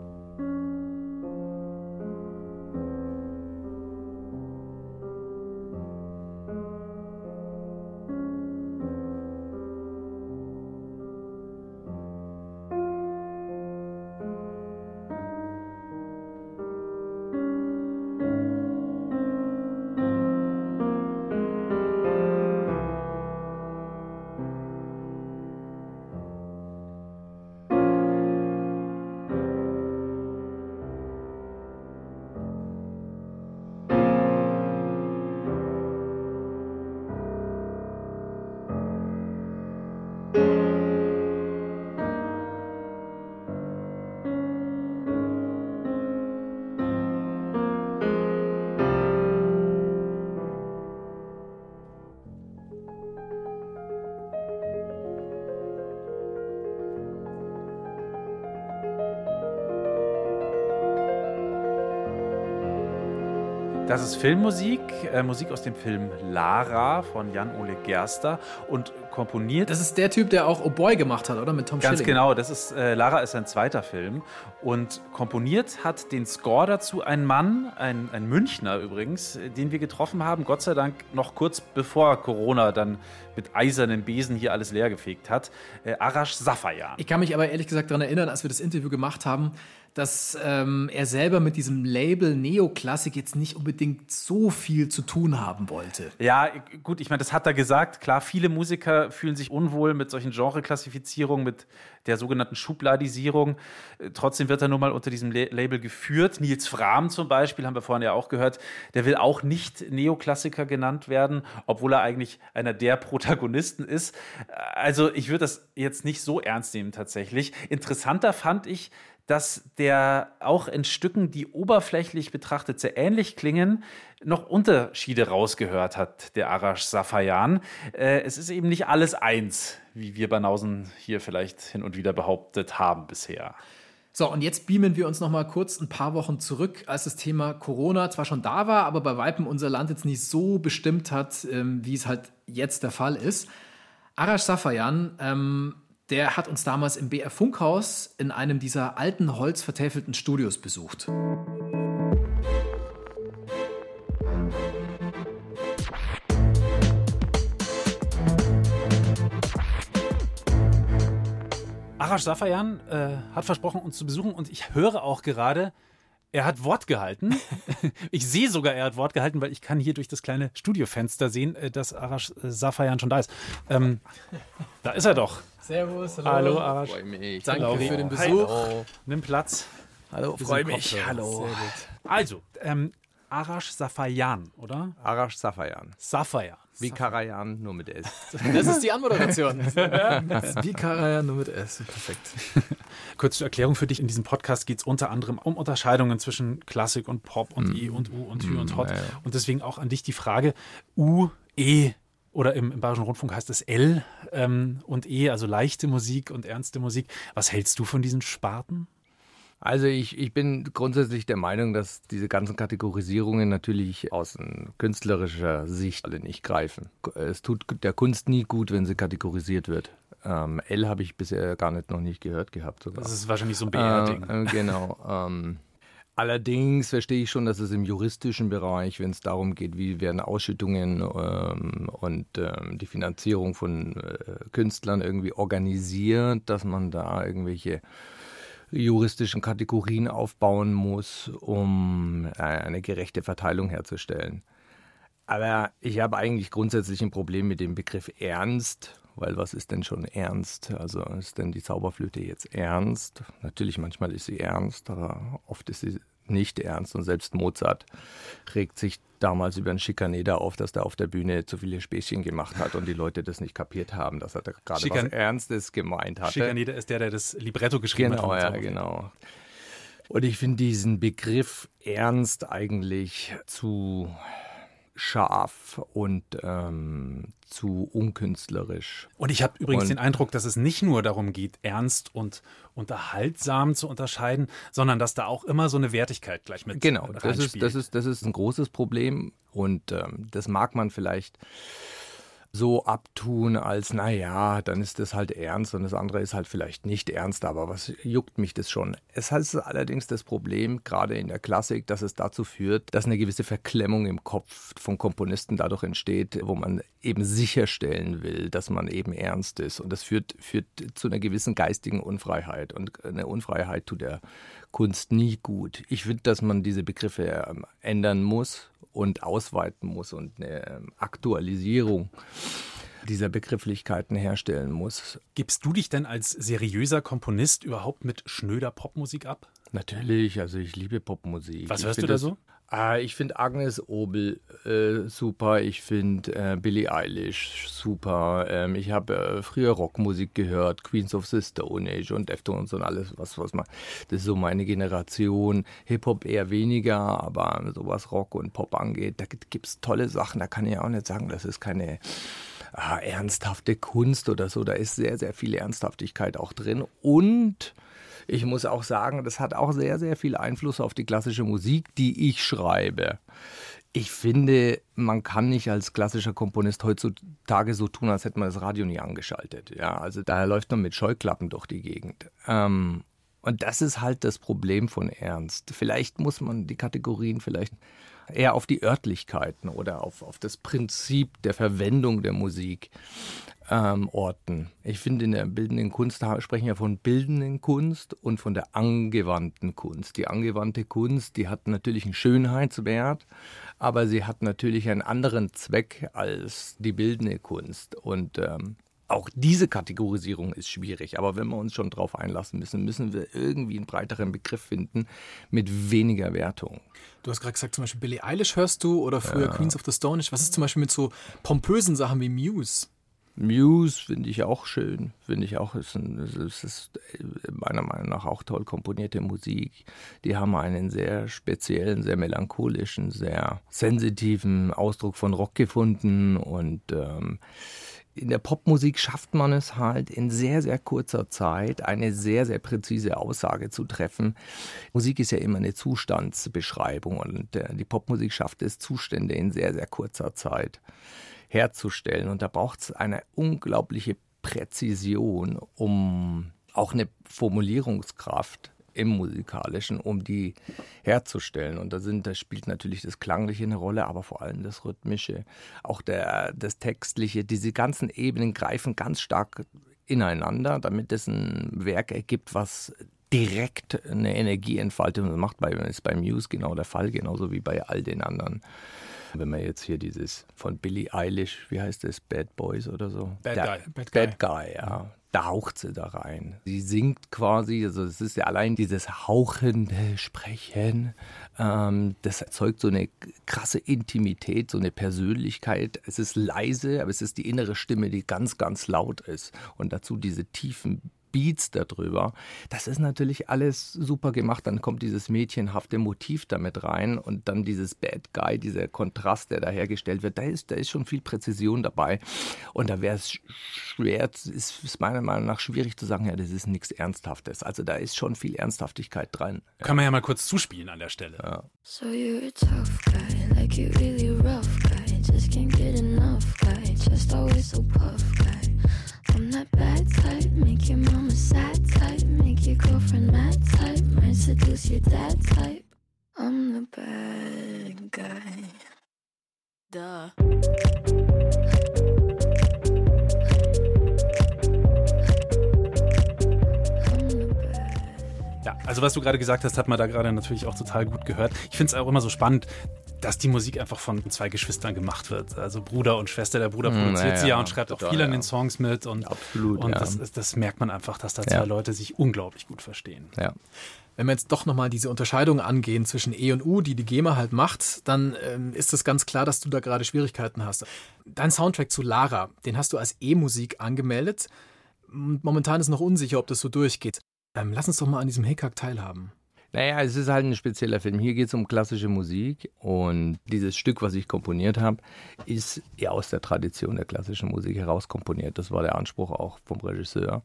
Ist Filmmusik, äh, Musik aus dem Film Lara von Jan-Ole Gerster und komponiert. Das ist der Typ, der auch Oh Boy gemacht hat, oder? Mit Tom Ganz Schilling. genau, das ist äh, Lara ist sein zweiter Film und komponiert hat den Score dazu ein Mann, ein, ein Münchner übrigens, äh, den wir getroffen haben, Gott sei Dank noch kurz bevor Corona dann mit eisernen Besen hier alles leergefegt hat, äh, Arash Safayan. Ich kann mich aber ehrlich gesagt daran erinnern, als wir das Interview gemacht haben, dass ähm, er selber mit diesem Label Neoklassik jetzt nicht unbedingt so viel zu tun haben wollte. Ja, gut, ich meine, das hat er gesagt. Klar, viele Musiker fühlen sich unwohl mit solchen Genreklassifizierungen, mit der sogenannten Schubladisierung. Äh, Trotzdem wird er nun mal unter diesem La Label geführt. Nils Frahm zum Beispiel, haben wir vorhin ja auch gehört, der will auch nicht Neoklassiker genannt werden, obwohl er eigentlich einer der Protagonisten ist. Also ich würde das jetzt nicht so ernst nehmen tatsächlich. Interessanter fand ich, dass der auch in Stücken, die oberflächlich betrachtet sehr ähnlich klingen, noch Unterschiede rausgehört hat, der Arash Safayan. Äh, es ist eben nicht alles eins, wie wir Banausen hier vielleicht hin und wieder behauptet haben bisher. So, und jetzt beamen wir uns noch mal kurz ein paar Wochen zurück, als das Thema Corona zwar schon da war, aber bei Weitem unser Land jetzt nicht so bestimmt hat, ähm, wie es halt jetzt der Fall ist. Arash Safayan, ähm, der hat uns damals im BR Funkhaus in einem dieser alten holzvertäfelten Studios besucht. Arash Safayan äh, hat versprochen, uns zu besuchen und ich höre auch gerade, er hat Wort gehalten. ich sehe sogar, er hat Wort gehalten, weil ich kann hier durch das kleine Studiofenster sehen, äh, dass Arash äh, Safayan schon da ist. Ähm, da ist er doch. Servus, Hallo, Arash. Freue mich. Danke Hallo. für den. Besuch. Nimm Platz. Hallo, freue mich. Hallo. Also, ähm, Arash Safayan, oder? Arash Safayan. Safayan. Wie Karajan, nur mit S. Das ist die Anmoderation. Wie Karajan, nur mit S. Perfekt. Kurz zur Erklärung für dich: In diesem Podcast geht es unter anderem um Unterscheidungen zwischen Klassik und Pop und E und U und Hü und Hot. ja, ja. Und deswegen auch an dich die Frage: U, E oder im, im Bayerischen Rundfunk heißt es L ähm, und E, also leichte Musik und ernste Musik. Was hältst du von diesen Sparten? Also ich, ich bin grundsätzlich der Meinung, dass diese ganzen Kategorisierungen natürlich aus künstlerischer Sicht alle nicht greifen. Es tut der Kunst nie gut, wenn sie kategorisiert wird. Ähm, L habe ich bisher gar nicht noch nicht gehört gehabt sogar. Das ist wahrscheinlich so ein BR-Ding. Äh, äh, genau. ähm, Allerdings verstehe ich schon, dass es im juristischen Bereich, wenn es darum geht, wie werden Ausschüttungen ähm, und ähm, die Finanzierung von äh, Künstlern irgendwie organisiert, dass man da irgendwelche juristischen Kategorien aufbauen muss, um äh, eine gerechte Verteilung herzustellen. Aber ich habe eigentlich grundsätzlich ein Problem mit dem Begriff Ernst, weil was ist denn schon ernst? Also ist denn die Zauberflöte jetzt ernst? Natürlich, manchmal ist sie ernst, aber oft ist sie nicht ernst. Und selbst Mozart regt sich damals über einen Schikaneder auf, dass der auf der Bühne zu viele Späßchen gemacht hat und die Leute das nicht kapiert haben, dass er da gerade Schikan was Ernstes gemeint hatte. Schikaneder ist der, der das Libretto geschrieben genau, hat. Genau, ja, genau. Und ich finde diesen Begriff ernst eigentlich zu scharf und ähm, zu unkünstlerisch. Und ich habe übrigens und, den Eindruck, dass es nicht nur darum geht, ernst und unterhaltsam zu unterscheiden, sondern dass da auch immer so eine Wertigkeit gleich mit Genau, das ist, das, ist, das ist ein großes Problem und ähm, das mag man vielleicht so abtun, als naja, dann ist das halt ernst und das andere ist halt vielleicht nicht ernst, aber was juckt mich das schon? Es hat allerdings das Problem, gerade in der Klassik, dass es dazu führt, dass eine gewisse Verklemmung im Kopf von Komponisten dadurch entsteht, wo man eben sicherstellen will, dass man eben ernst ist. Und das führt, führt zu einer gewissen geistigen Unfreiheit. Und eine Unfreiheit tut der Kunst nie gut. Ich finde, dass man diese Begriffe ähm, ändern muss und ausweiten muss und eine ähm, Aktualisierung dieser Begrifflichkeiten herstellen muss. Gibst du dich denn als seriöser Komponist überhaupt mit schnöder Popmusik ab? Natürlich, also ich liebe Popmusik. Was hörst du da so? Ah, ich finde Agnes Obel äh, super, ich finde äh, Billie Eilish super. Ähm, ich habe äh, früher Rockmusik gehört, Queens of the Stone Age und Deftones und alles, was, was man. Das ist so meine Generation. Hip-Hop eher weniger, aber so was Rock und Pop angeht, da gibt es tolle Sachen. Da kann ich auch nicht sagen, das ist keine ah, ernsthafte Kunst oder so. Da ist sehr, sehr viel Ernsthaftigkeit auch drin. Und ich muss auch sagen, das hat auch sehr, sehr viel Einfluss auf die klassische Musik, die ich schreibe. Ich finde, man kann nicht als klassischer Komponist heutzutage so tun, als hätte man das Radio nie angeschaltet. Ja, also da läuft man mit Scheuklappen durch die Gegend. Ähm, und das ist halt das Problem von Ernst. Vielleicht muss man die Kategorien vielleicht eher auf die Örtlichkeiten oder auf, auf das Prinzip der Verwendung der Musik ähm, orten. Ich finde, in der bildenden Kunst sprechen wir von bildenden Kunst und von der angewandten Kunst. Die angewandte Kunst, die hat natürlich einen Schönheitswert, aber sie hat natürlich einen anderen Zweck als die bildende Kunst. Und ähm, auch diese Kategorisierung ist schwierig, aber wenn wir uns schon darauf einlassen müssen, müssen wir irgendwie einen breiteren Begriff finden mit weniger Wertung. Du hast gerade gesagt, zum Beispiel Billie Eilish hörst du oder früher ja. Queens of the Stone Age. Was ist zum Beispiel mit so pompösen Sachen wie Muse? Muse finde ich auch schön, finde ich auch, es ist, ist, ist, meiner Meinung nach auch toll komponierte Musik. Die haben einen sehr speziellen, sehr melancholischen, sehr sensitiven Ausdruck von Rock gefunden und ähm, in der Popmusik schafft man es halt in sehr, sehr kurzer Zeit eine sehr, sehr präzise Aussage zu treffen. Musik ist ja immer eine Zustandsbeschreibung und äh, die Popmusik schafft es, Zustände in sehr, sehr kurzer Zeit herzustellen. Und da braucht es eine unglaubliche Präzision, um auch eine Formulierungskraft im Musikalischen, um die herzustellen. Und da, sind, da spielt natürlich das Klangliche eine Rolle, aber vor allem das Rhythmische, auch der, das Textliche. Diese ganzen Ebenen greifen ganz stark ineinander, damit es ein Werk ergibt, was direkt eine Energie entfaltet. Und das macht bei, ist bei Muse genau der Fall, genauso wie bei all den anderen wenn man jetzt hier dieses von Billie Eilish, wie heißt das, Bad Boys oder so? Bad da, Guy. Bad, Bad Guy, Guy ja. Da haucht sie da rein. Sie singt quasi, also es ist ja allein dieses hauchende Sprechen, ähm, das erzeugt so eine krasse Intimität, so eine Persönlichkeit. Es ist leise, aber es ist die innere Stimme, die ganz, ganz laut ist. Und dazu diese tiefen Beats darüber. Das ist natürlich alles super gemacht. Dann kommt dieses mädchenhafte Motiv damit rein und dann dieses Bad Guy, dieser Kontrast, der da hergestellt wird. Da ist, da ist schon viel Präzision dabei. Und da wäre es schwer, ist, ist meiner Meinung nach schwierig zu sagen, ja, das ist nichts Ernsthaftes. Also da ist schon viel Ernsthaftigkeit dran. Kann man ja mal kurz zuspielen an der Stelle. Ja. So you're a tough guy, like you really rough guy. Just can't get enough guy, just always so puff guy. I'm that bad type, make your mama sad type, make your girlfriend mad type, might seduce your dad type. I'm the bad guy. Duh. Ja, also was du gerade gesagt hast, hat man da gerade natürlich auch total gut gehört. Ich finde es auch immer so spannend, dass die Musik einfach von zwei Geschwistern gemacht wird. Also Bruder und Schwester. Der Bruder Hm, produziert ja, sie ja und schreibt total, auch viel an den Songs mit. Und, Absolut, Und ja. das, ist- das merkt man einfach, dass da zwei Ja. Leute sich unglaublich gut verstehen. Ja. Wenn wir jetzt doch nochmal diese Unterscheidung angehen zwischen E und U, die die GEMA halt macht, dann ähm, ist es ganz klar, dass du da gerade Schwierigkeiten hast. Dein Soundtrack zu Lara, den hast du als E-Musik angemeldet. Momentan ist noch unsicher, ob das so durchgeht. Ähm, lass uns doch mal an diesem Hickhack teilhaben. Naja, es ist halt ein spezieller Film. Hier geht es um klassische Musik und dieses Stück, was ich komponiert habe, ist eher aus der Tradition der klassischen Musik heraus komponiert. Das war der Anspruch auch vom Regisseur.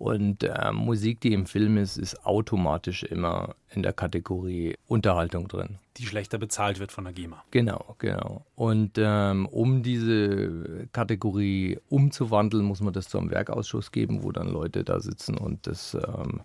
Und äh, Musik, die im Film ist, ist automatisch immer in der Kategorie Unterhaltung drin. Die schlechter bezahlt wird von der GEMA. Genau, genau. Und ähm, um diese Kategorie umzuwandeln, muss man das zu einem Werkausschuss geben, wo dann Leute da sitzen und das ähm,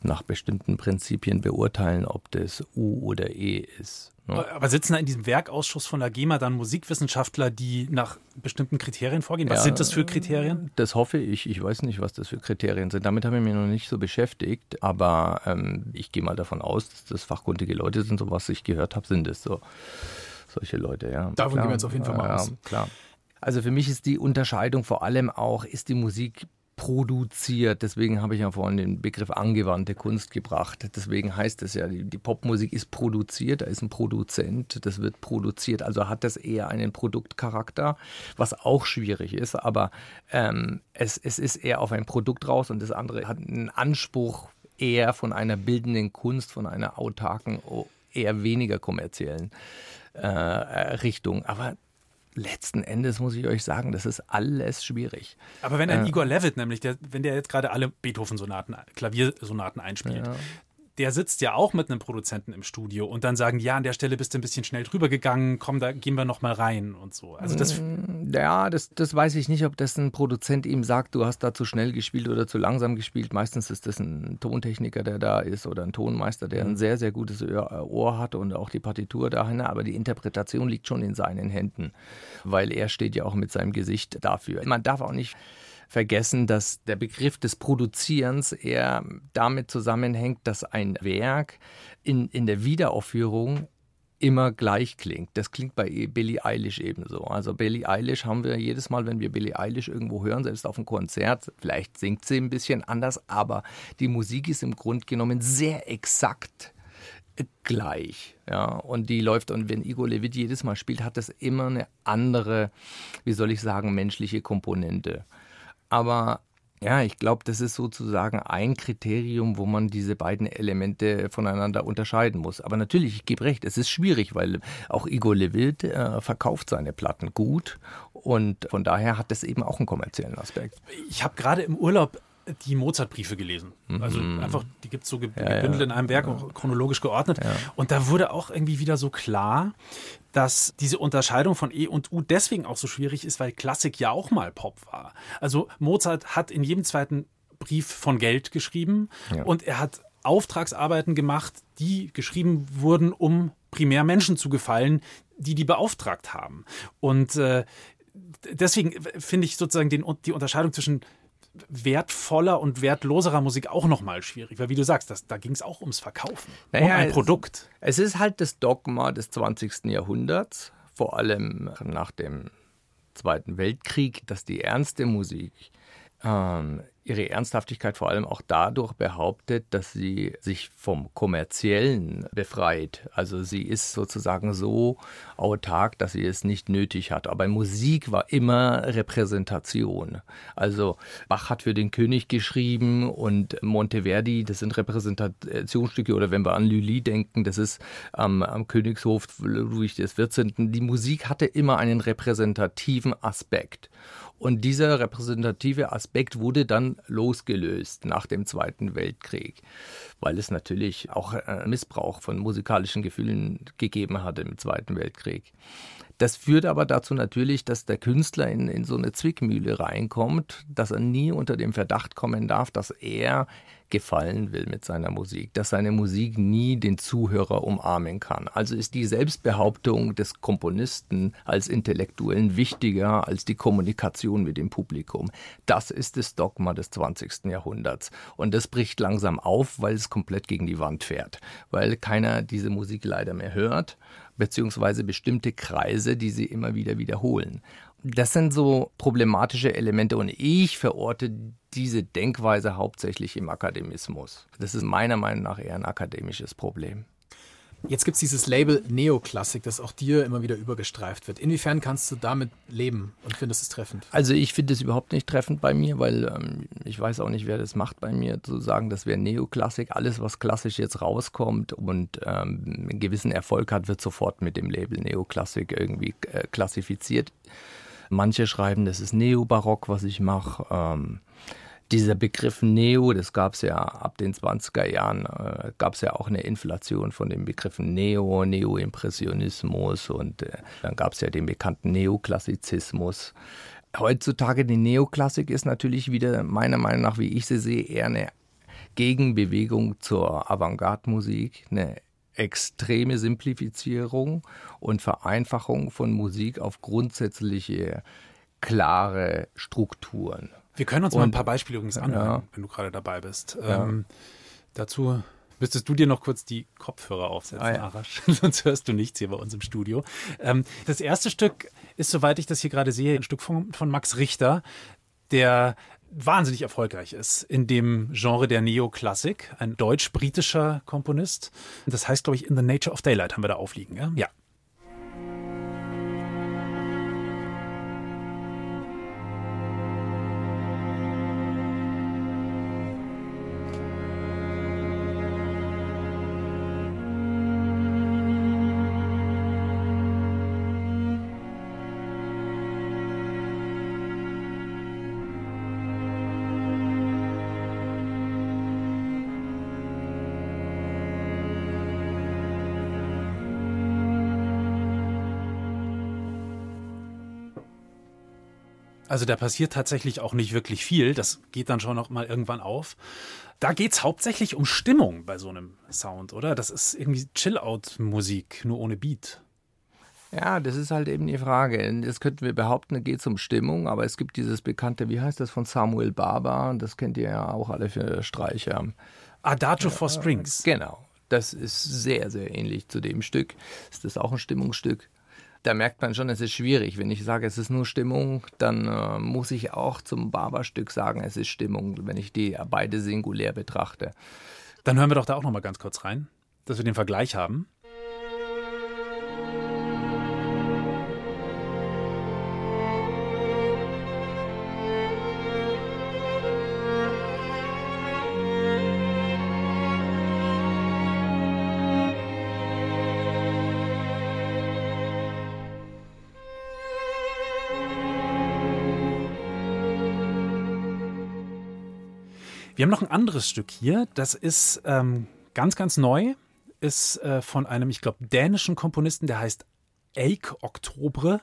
nach bestimmten Prinzipien beurteilen, ob das U oder E ist. Ne? Aber sitzen da in diesem Werkausschuss von der GEMA dann Musikwissenschaftler, die nach bestimmten Kriterien vorgehen? Was Ja. sind das für Kriterien? Das hoffe ich. Ich weiß nicht, was das für Kriterien sind. Damit habe ich mich noch nicht so beschäftigt. Aber ähm, ich gehe mal davon aus, dass das fachkundige Leute sind. So was ich gehört habe, sind es so solche Leute. Ja, Davon Klar. gehen wir jetzt auf jeden Fall mal aus. Klar. Also für mich ist die Unterscheidung vor allem auch, ist die Musik produziert. Deswegen habe ich ja vorhin den Begriff angewandte Kunst gebracht. Deswegen heißt es ja, die, Popmusik ist produziert, da ist ein Produzent, das wird produziert. Also hat das eher einen Produktcharakter, was auch schwierig ist, aber ähm, es, es ist eher auf ein Produkt raus und das andere hat einen Anspruch eher von einer bildenden Kunst, von einer autarken, eher weniger kommerziellen äh, Richtung. Aber letzten Endes muss ich euch sagen, das ist alles schwierig. Aber wenn ein Äh. Igor Levitt nämlich, der, wenn der jetzt gerade alle Beethoven-Sonaten, Klaviersonaten einspielt, Ja. Der sitzt ja auch mit einem Produzenten im Studio und dann sagen, ja, an der Stelle bist du ein bisschen schnell drüber gegangen, komm, da gehen wir noch mal rein und so. Also das, Ja, das, das weiß ich nicht, ob das ein Produzent ihm sagt, du hast da zu schnell gespielt oder zu langsam gespielt. Meistens ist das ein Tontechniker, der da ist oder ein Tonmeister, der ein sehr, sehr gutes Ohr, Ohr hat und auch die Partitur dahin. Aber die Interpretation liegt schon in seinen Händen, weil er steht ja auch mit seinem Gesicht dafür. Man darf auch nicht vergessen, dass der Begriff des Produzierens eher damit zusammenhängt, dass ein Werk in, in der Wiederaufführung immer gleich klingt. Das klingt bei Billie Eilish ebenso. Also Billie Eilish haben wir jedes Mal, wenn wir Billie Eilish irgendwo hören, selbst auf einem Konzert, vielleicht singt sie ein bisschen anders, aber die Musik ist im Grunde genommen sehr exakt gleich. Ja, und die läuft, und wenn Igor Levit jedes Mal spielt, hat das immer eine andere, wie soll ich sagen, menschliche Komponente. Aber ja, ich glaube, das ist sozusagen ein Kriterium, wo man diese beiden Elemente voneinander unterscheiden muss. Aber natürlich, ich gebe recht, es ist schwierig, weil auch Igor Levit äh, verkauft seine Platten gut und von daher hat das eben auch einen kommerziellen Aspekt. ich habe gerade im Urlaub die Mozart-Briefe gelesen. Also einfach, die gibt es so ge Mhm. Ja, gebündelt ja. in einem Werk, auch chronologisch geordnet. Und da wurde auch irgendwie wieder so klar, dass diese Unterscheidung von E und U deswegen auch so schwierig ist, weil Klassik ja auch mal Pop war. Also Mozart hat in jedem zweiten Brief von Geld geschrieben Ja. und er hat Auftragsarbeiten gemacht, die geschrieben wurden, um primär Menschen zu gefallen, die die beauftragt haben. Und äh, deswegen finde ich sozusagen den, die Unterscheidung zwischen wertvoller und wertloserer Musik auch nochmal schwierig, weil wie du sagst, das, da ging es auch ums Verkaufen, um Naja, ein es- Produkt. Es ist halt das Dogma des 20. Jahrhunderts, vor allem nach dem Zweiten Weltkrieg, dass die ernste Musik ähm, ihre Ernsthaftigkeit vor allem auch dadurch behauptet, dass sie sich vom Kommerziellen befreit. Also sie ist sozusagen so autark, dass sie es nicht nötig hat. Aber Musik war immer Repräsentation. Also Bach hat für den König geschrieben und Monteverdi, das sind Repräsentationsstücke. Oder wenn wir an Lully denken, das ist ähm, am Königshof Ludwig XIV. Die Musik hatte immer einen repräsentativen Aspekt. Und dieser repräsentative Aspekt wurde dann losgelöst nach dem Zweiten Weltkrieg, weil es natürlich auch äh, Missbrauch von musikalischen Gefühlen gegeben hatte im Zweiten Weltkrieg. Das führt aber dazu natürlich, dass der Künstler in, in so eine Zwickmühle reinkommt, dass er nie unter dem Verdacht kommen darf, dass er gefallen will mit seiner Musik, dass seine Musik nie den Zuhörer umarmen kann. Also ist die Selbstbehauptung des Komponisten als Intellektuellen wichtiger als die Kommunikation mit dem Publikum. Das ist das Dogma des 20. Jahrhunderts. Und das bricht langsam auf, weil es komplett gegen die Wand fährt, weil keiner diese Musik leider mehr hört beziehungsweise bestimmte Kreise, die sie immer wieder wiederholen. Das sind so problematische Elemente und ich verorte diese Denkweise hauptsächlich im Akademismus. Das ist meiner Meinung nach eher ein akademisches Problem. Jetzt gibt es dieses Label Neoklassik, das auch dir immer wieder übergestreift wird. Inwiefern kannst du damit leben und findest es treffend? Also ich finde es überhaupt nicht treffend bei mir, weil ähm, ich weiß auch nicht, wer das macht bei mir, zu sagen, das wäre Neoklassik. Alles, was klassisch jetzt rauskommt und ähm, einen gewissen Erfolg hat, wird sofort mit dem Label Neoklassik irgendwie äh, klassifiziert. Manche schreiben, das ist Neobarock, was ich mache. Ähm, dieser Begriff Neo, das gab es ja ab den 20er Jahren, äh, gab es ja auch eine Inflation von den Begriffen Neo, Neo-Impressionismus und äh, dann gab es ja den bekannten Neoklassizismus. Heutzutage die Neoklassik ist natürlich wieder meiner Meinung nach, wie ich sie sehe, eher eine Gegenbewegung zur Avantgarde-Musik, eine extreme Simplifizierung und Vereinfachung von Musik auf grundsätzliche, klare Strukturen. Wir können uns und, mal ein paar Beispiele übrigens anhören, ja. wenn du gerade dabei bist. Ja. Ähm, dazu müsstest du dir noch kurz die Kopfhörer aufsetzen, ah, ja. Arash, sonst hörst du nichts hier bei uns im Studio. Ähm, das erste Stück ist, soweit ich das hier gerade sehe, ein Stück von, von Max Richter, der wahnsinnig erfolgreich ist in dem Genre der Neoklassik, ein deutsch-britischer Komponist. Das heißt, glaube ich, In the Nature of Daylight haben wir da aufliegen. Ja. ja. Also da passiert tatsächlich auch nicht wirklich viel. Das geht dann schon noch mal irgendwann auf. Da geht es hauptsächlich um Stimmung bei so einem Sound, oder? Das ist irgendwie Chill-Out-Musik, nur ohne Beat. Ja, das ist halt eben die Frage. Jetzt könnten wir behaupten, da geht es um Stimmung, aber es gibt dieses bekannte, wie heißt das, von Samuel Barber, das kennt ihr ja auch alle für Streicher. Adagio for Strings. Genau. Das ist sehr, sehr ähnlich zu dem Stück. Ist das auch ein Stimmungsstück? Da merkt man schon, es ist schwierig. Wenn ich sage, es ist nur Stimmung, dann äh, muss ich auch zum Barberstück sagen, es ist Stimmung, wenn ich die beide singulär betrachte. Dann hören wir doch da auch noch mal ganz kurz rein, dass wir den Vergleich haben. Wir haben noch ein anderes Stück hier. Das ist ähm, ganz, ganz neu. Ist äh, von einem, ich glaube, dänischen Komponisten, der heißt Eik Oktobre.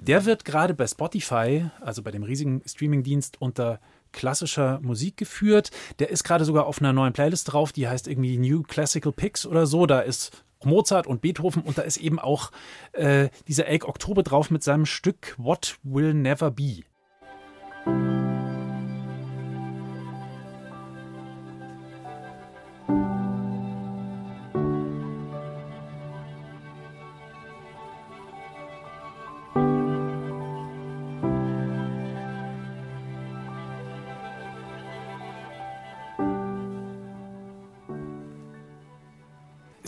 Der wird gerade bei Spotify, also bei dem riesigen Streamingdienst, unter klassischer Musik geführt. Der ist gerade sogar auf einer neuen Playlist drauf, die heißt irgendwie New Classical Picks oder so. Da ist Mozart und Beethoven und da ist eben auch äh, dieser Eik Oktober drauf mit seinem Stück What Will Never Be.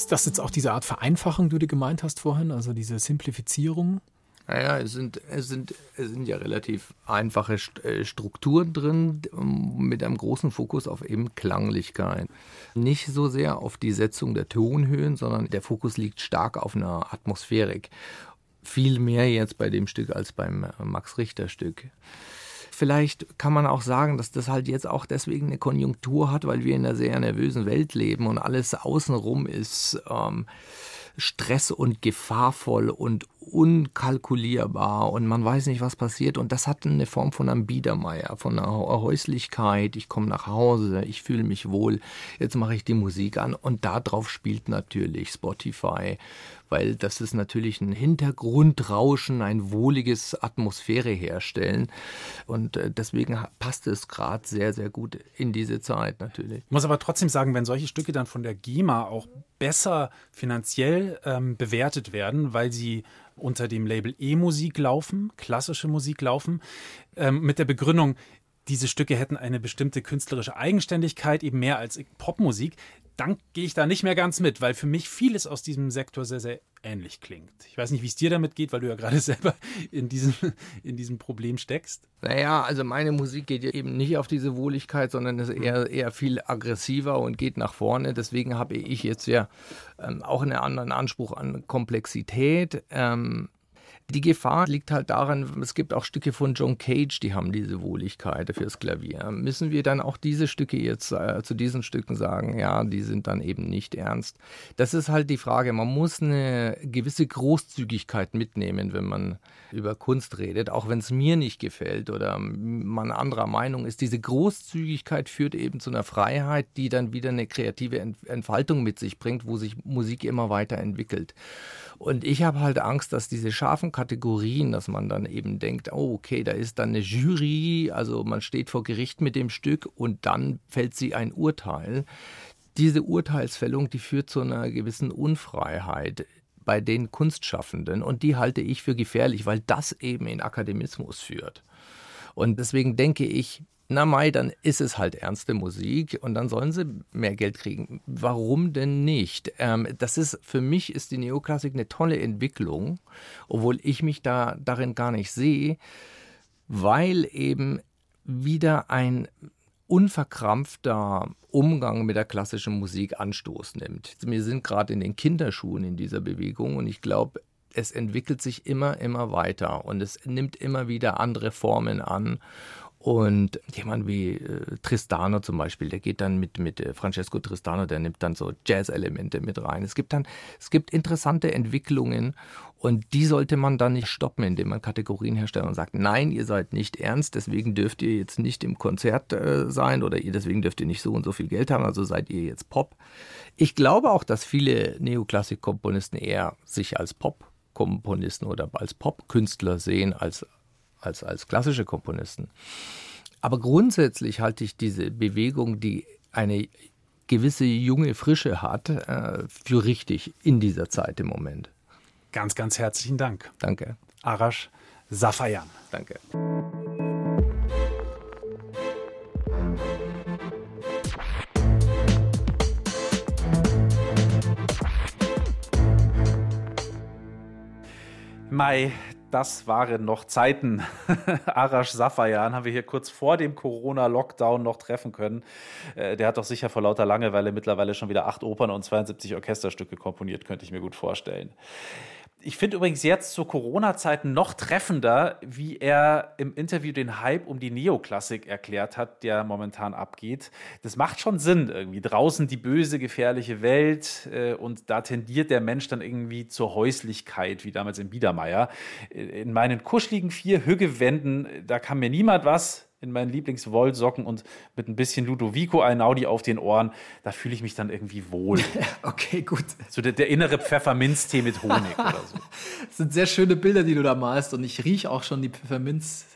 Ist das jetzt auch diese Art Vereinfachung, die du gemeint hast vorhin, also diese Simplifizierung? Naja, es sind, es, sind, es sind ja relativ einfache äh, Strukturen drin mit einem großen Fokus auf eben Klanglichkeit. Nicht so sehr auf die Setzung der Tonhöhen, sondern der Fokus liegt stark auf einer Atmosphärik. Viel mehr jetzt bei dem Stück als beim äh, Max Richter Stück. Vielleicht kann man auch sagen, dass das halt jetzt auch deswegen eine Konjunktur hat, weil wir in einer sehr nervösen Welt leben und alles außenrum ist ähm, stress- und gefahrvoll und unkalkulierbar und man weiß nicht, was passiert. Und das hat eine Form von einem Biedermeier, von einer Häuslichkeit. Ich komme nach Hause, ich fühle mich wohl, jetzt mache ich die Musik an und darauf spielt natürlich Spotify, weil das ist natürlich ein Hintergrundrauschen, ein wohliges Atmosphäre herstellen. Und äh, deswegen passt es gerade sehr, sehr gut in diese Zeit natürlich. Ich muss aber trotzdem sagen, wenn solche Stücke dann von der GEMA auch besser finanziell ähm, bewertet werden, weil sie unter dem Label E-Musik laufen, klassische Musik laufen, ähm, mit der Begründung, diese Stücke hätten eine bestimmte künstlerische Eigenständigkeit, eben mehr als Popmusik, dann gehe ich da nicht mehr ganz mit, weil für mich vieles aus diesem Sektor sehr, sehr ähnlich klingt. Ich weiß nicht, wie es dir damit geht, weil du ja gerade selber in diesem, in diesem Problem steckst. Naja, also meine Musik geht ja eben nicht auf diese Wohligkeit, sondern ist eher, eher viel aggressiver und geht nach vorne. Deswegen habe ich jetzt ja ähm, auch einen anderen Anspruch an Komplexität. Ähm, die Gefahr liegt halt daran, es gibt auch Stücke von John Cage, die haben diese Wohligkeit fürs Klavier. Müssen wir dann auch diese Stücke jetzt äh, zu diesen Stücken sagen, ja, die sind dann eben nicht ernst? Das ist halt die Frage. Man muss eine gewisse Großzügigkeit mitnehmen, wenn man über Kunst redet, auch wenn es mir nicht gefällt oder man anderer Meinung ist. Diese Großzügigkeit führt eben zu einer Freiheit, die dann wieder eine kreative Entfaltung mit sich bringt, wo sich Musik immer weiterentwickelt. Und ich habe halt Angst, dass diese scharfen Kategorien, dass man dann eben denkt, oh, okay, da ist dann eine Jury, also man steht vor Gericht mit dem Stück und dann fällt sie ein Urteil. Diese Urteilsfällung, die führt zu einer gewissen Unfreiheit bei den Kunstschaffenden und die halte ich für gefährlich, weil das eben in Akademismus führt. Und deswegen denke ich, na Mai, dann ist es halt ernste Musik und dann sollen sie mehr Geld kriegen. Warum denn nicht? Ähm, das ist, für mich ist die Neoklassik eine tolle Entwicklung, obwohl ich mich da darin gar nicht sehe, weil eben wieder ein unverkrampfter Umgang mit der klassischen Musik Anstoß nimmt. Wir sind gerade in den Kinderschuhen in dieser Bewegung und ich glaube, es entwickelt sich immer, immer weiter und es nimmt immer wieder andere Formen an. Und jemand wie äh, Tristano zum Beispiel, der geht dann mit, mit äh, Francesco Tristano, der nimmt dann so Jazz-Elemente mit rein. Es gibt dann, es gibt interessante Entwicklungen und die sollte man dann nicht stoppen, indem man Kategorien herstellt und sagt, nein, ihr seid nicht ernst, deswegen dürft ihr jetzt nicht im Konzert äh, sein oder ihr deswegen dürft ihr nicht so und so viel Geld haben, also seid ihr jetzt Pop. Ich glaube auch, dass viele Neoklassik-Komponisten eher sich als Pop-Komponisten oder als Pop-Künstler sehen als als, als klassische Komponisten. Aber grundsätzlich halte ich diese Bewegung, die eine gewisse junge Frische hat, äh, für richtig in dieser Zeit im Moment. Ganz, ganz herzlichen Dank. Danke. Arash Safayan. Danke. Mai, das waren noch Zeiten. Arash Safayan haben wir hier kurz vor dem Corona-Lockdown noch treffen können. Äh, der hat doch sicher vor lauter Langeweile mittlerweile schon wieder acht Opern und 72 Orchesterstücke komponiert, könnte ich mir gut vorstellen. Ich finde übrigens jetzt zu Corona-Zeiten noch treffender, wie er im Interview den Hype um die Neoklassik erklärt hat, der momentan abgeht. Das macht schon Sinn irgendwie. Draußen die böse, gefährliche Welt äh, und da tendiert der Mensch dann irgendwie zur Häuslichkeit, wie damals in Biedermeier. In meinen kuscheligen vier Hüggewänden, da kann mir niemand was in meinen Lieblingswollsocken und mit ein bisschen Ludovico Einaudi auf den Ohren, da fühle ich mich dann irgendwie wohl. okay, gut. So der, der innere Pfefferminztee mit Honig oder so. Das sind sehr schöne Bilder, die du da malst und ich rieche auch schon die Pfefferminz.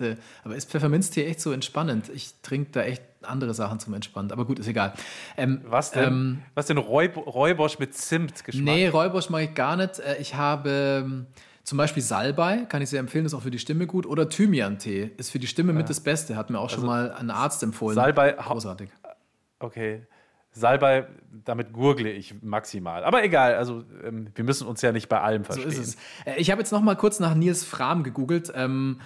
Aber ist Pfefferminztee echt so entspannend? Ich trinke da echt andere Sachen zum Entspannen. Aber gut, ist egal. Ähm, was denn? Ähm, was denn Räub Räubosch mit Zimt geschmeckt? Nee, Räubosch mag ich gar nicht. Äh, ich habe ähm, zum Beispiel Salbei, kann ich sehr empfehlen, ist auch für die Stimme gut. Oder Thymian-Tee ist für die Stimme mit das Beste, hat mir auch also schon mal ein Arzt empfohlen. Salbei, großartig. Okay. Salbei, damit gurgle ich maximal. Aber egal, also ähm, wir müssen uns ja nicht bei allem verstehen. So ist es. Äh, ich habe jetzt noch mal kurz nach Nils Fram gegoogelt. Ähm,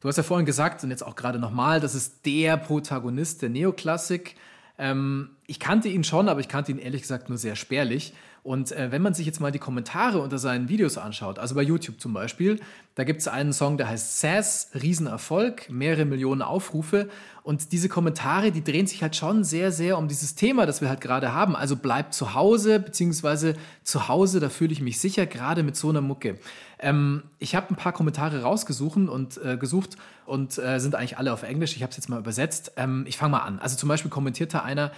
du hast ja vorhin gesagt und jetzt auch gerade nochmal, das ist der Protagonist der Neoklassik. Ähm, ich kannte ihn schon, aber ich kannte ihn ehrlich gesagt nur sehr spärlich. Und äh, wenn man sich jetzt mal die Kommentare unter seinen Videos anschaut, also bei YouTube zum Beispiel, da gibt es einen Song, der heißt Sass, Riesenerfolg, mehrere Millionen Aufrufe. Und diese Kommentare, die drehen sich halt schon sehr, sehr um dieses Thema, das wir halt gerade haben. Also bleibt zu Hause, beziehungsweise zu Hause, da fühle ich mich sicher, gerade mit so einer Mucke. Ähm, ich habe ein paar Kommentare rausgesucht und äh, gesucht und äh, sind eigentlich alle auf Englisch. Ich habe es jetzt mal übersetzt. Ähm, ich fange mal an. Also zum Beispiel kommentierte einer,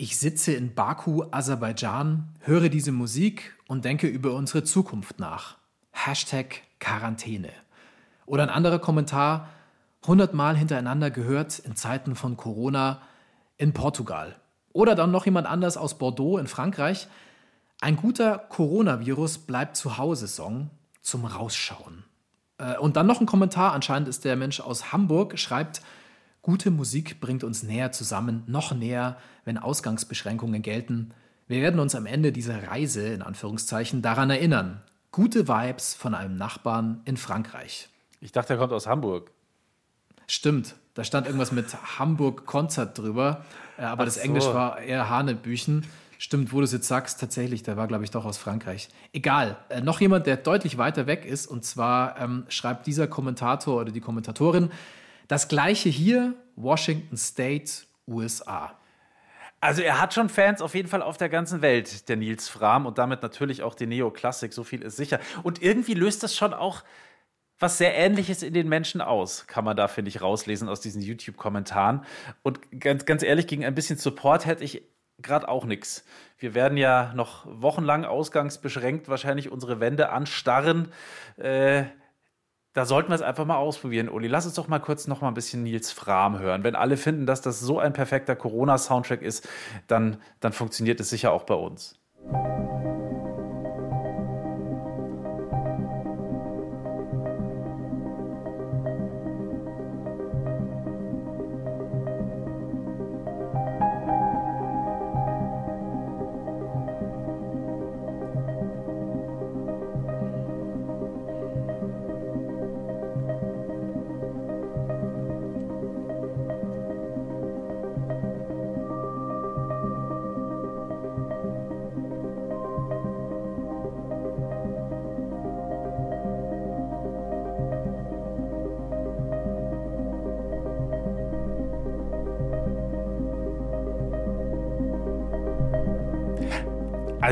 ich sitze in Baku, Aserbaidschan, höre diese Musik und denke über unsere Zukunft nach. Hashtag Quarantäne. Oder ein anderer Kommentar, hundertmal hintereinander gehört in Zeiten von Corona in Portugal. Oder dann noch jemand anders aus Bordeaux in Frankreich. Ein guter Coronavirus bleibt zu Hause Song zum Rausschauen. Äh, und dann noch ein Kommentar, anscheinend ist der Mensch aus Hamburg, schreibt, Gute Musik bringt uns näher zusammen, noch näher, wenn Ausgangsbeschränkungen gelten. Wir werden uns am Ende dieser Reise, in Anführungszeichen, daran erinnern. Gute Vibes von einem Nachbarn in Frankreich. Ich dachte, er kommt aus Hamburg. Stimmt, da stand irgendwas mit Hamburg-Konzert drüber, äh, aber Ach das so. Englisch war eher Hanebüchen. Stimmt, wo du es jetzt sagst, tatsächlich, der war, glaube ich, doch aus Frankreich. Egal, äh, noch jemand, der deutlich weiter weg ist, und zwar ähm, schreibt dieser Kommentator oder die Kommentatorin, das gleiche hier, Washington State, USA. Also er hat schon Fans auf jeden Fall auf der ganzen Welt, der Nils Fram, und damit natürlich auch die Neoklassik, so viel ist sicher. Und irgendwie löst das schon auch was sehr Ähnliches in den Menschen aus, kann man da, finde ich, rauslesen aus diesen YouTube-Kommentaren. Und ganz, ganz ehrlich, gegen ein bisschen Support hätte ich gerade auch nichts. Wir werden ja noch wochenlang ausgangsbeschränkt wahrscheinlich unsere Wände anstarren. Äh, da sollten wir es einfach mal ausprobieren, Uli. Lass uns doch mal kurz noch mal ein bisschen Nils Fram hören. Wenn alle finden, dass das so ein perfekter Corona-Soundtrack ist, dann, dann funktioniert es sicher auch bei uns.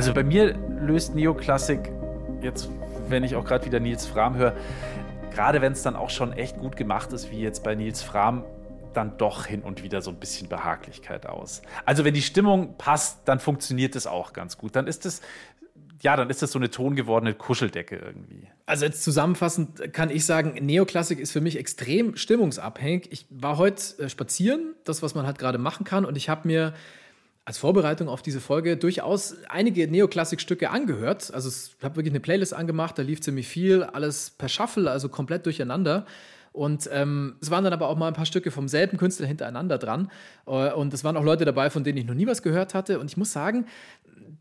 Also bei mir löst Neoklassik jetzt, wenn ich auch gerade wieder Nils Fram höre, gerade wenn es dann auch schon echt gut gemacht ist, wie jetzt bei Nils Fram, dann doch hin und wieder so ein bisschen Behaglichkeit aus. Also wenn die Stimmung passt, dann funktioniert es auch ganz gut. Dann ist es ja, dann ist das so eine tongewordene Kuscheldecke irgendwie. Also jetzt zusammenfassend kann ich sagen, Neoklassik ist für mich extrem stimmungsabhängig. Ich war heute äh, spazieren, das, was man halt gerade machen kann, und ich habe mir als Vorbereitung auf diese Folge durchaus einige Neoklassik-Stücke angehört. Also ich habe wirklich eine Playlist angemacht, da lief ziemlich viel, alles per Shuffle, also komplett durcheinander. Und ähm, es waren dann aber auch mal ein paar Stücke vom selben Künstler hintereinander dran. Äh, und es waren auch Leute dabei, von denen ich noch nie was gehört hatte. Und ich muss sagen,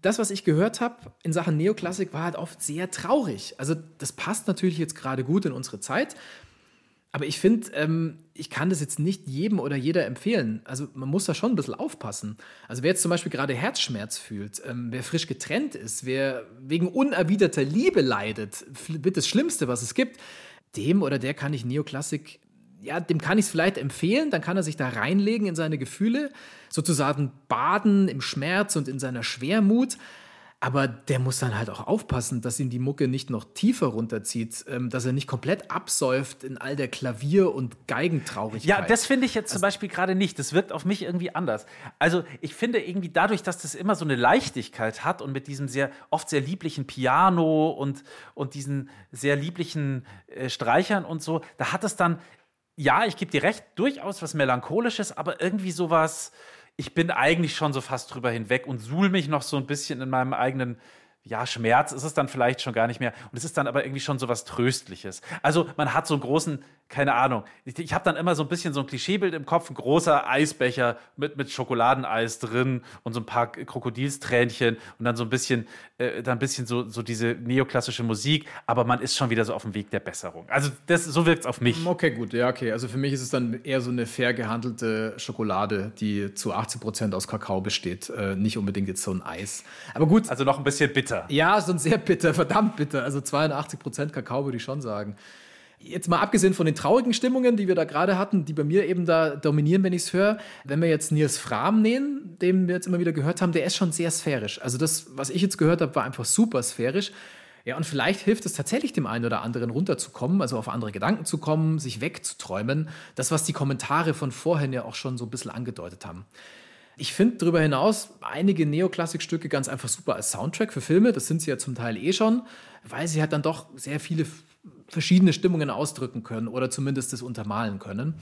das, was ich gehört habe in Sachen Neoklassik, war halt oft sehr traurig. Also das passt natürlich jetzt gerade gut in unsere Zeit. Aber ich finde, ähm, ich kann das jetzt nicht jedem oder jeder empfehlen. Also man muss da schon ein bisschen aufpassen. Also wer jetzt zum Beispiel gerade Herzschmerz fühlt, ähm, wer frisch getrennt ist, wer wegen unerwiderter Liebe leidet, wird das Schlimmste, was es gibt, dem oder der kann ich Neoklassik, ja, dem kann ich es vielleicht empfehlen, dann kann er sich da reinlegen in seine Gefühle, sozusagen baden im Schmerz und in seiner Schwermut. Aber der muss dann halt auch aufpassen, dass ihn die Mucke nicht noch tiefer runterzieht, ähm, dass er nicht komplett absäuft in all der Klavier- und Geigentraurigkeit. Ja, das finde ich jetzt zum Beispiel gerade nicht. Das wirkt auf mich irgendwie anders. Also ich finde irgendwie dadurch, dass das immer so eine Leichtigkeit hat und mit diesem sehr oft sehr lieblichen Piano und, und diesen sehr lieblichen äh, Streichern und so, da hat es dann, ja, ich gebe dir recht, durchaus was Melancholisches, aber irgendwie sowas, ich bin eigentlich schon so fast drüber hinweg und suhl mich noch so ein bisschen in meinem eigenen ja, Schmerz ist es dann vielleicht schon gar nicht mehr. Und es ist dann aber irgendwie schon so was Tröstliches. Also man hat so einen großen, keine Ahnung, ich, ich habe dann immer so ein bisschen so ein Klischeebild im Kopf, ein großer Eisbecher mit, mit Schokoladeneis drin und so ein paar Krokodilstränchen und dann so ein bisschen, äh, dann ein bisschen so, so diese neoklassische Musik, aber man ist schon wieder so auf dem Weg der Besserung. Also das, so wirkt es auf mich. Okay, gut, ja, okay. Also für mich ist es dann eher so eine fair gehandelte Schokolade, die zu 80 Prozent aus Kakao besteht, äh, nicht unbedingt jetzt so ein Eis. Aber gut. Also noch ein bisschen bitter bitter. Ja, schon sehr bitter, verdammt bitter. Also 82 Prozent Kakao würde ich schon sagen. Jetzt mal abgesehen von den traurigen Stimmungen, die wir da gerade hatten, die bei mir eben da dominieren, wenn ich es höre. Wenn wir jetzt Nils Fram nehmen, den wir jetzt immer wieder gehört haben, der ist schon sehr sphärisch. Also das, was ich jetzt gehört habe, war einfach super sphärisch. Ja, und vielleicht hilft es tatsächlich dem einen oder anderen runterzukommen, also auf andere Gedanken zu kommen, sich wegzuträumen. Das, was die Kommentare von vorhin ja auch schon so ein bisschen angedeutet haben. Ich finde darüber hinaus einige Neoklassikstücke ganz einfach super als Soundtrack für Filme. Das sind sie ja zum Teil eh schon, weil sie halt dann doch sehr viele verschiedene Stimmungen ausdrücken können oder zumindest das untermalen können.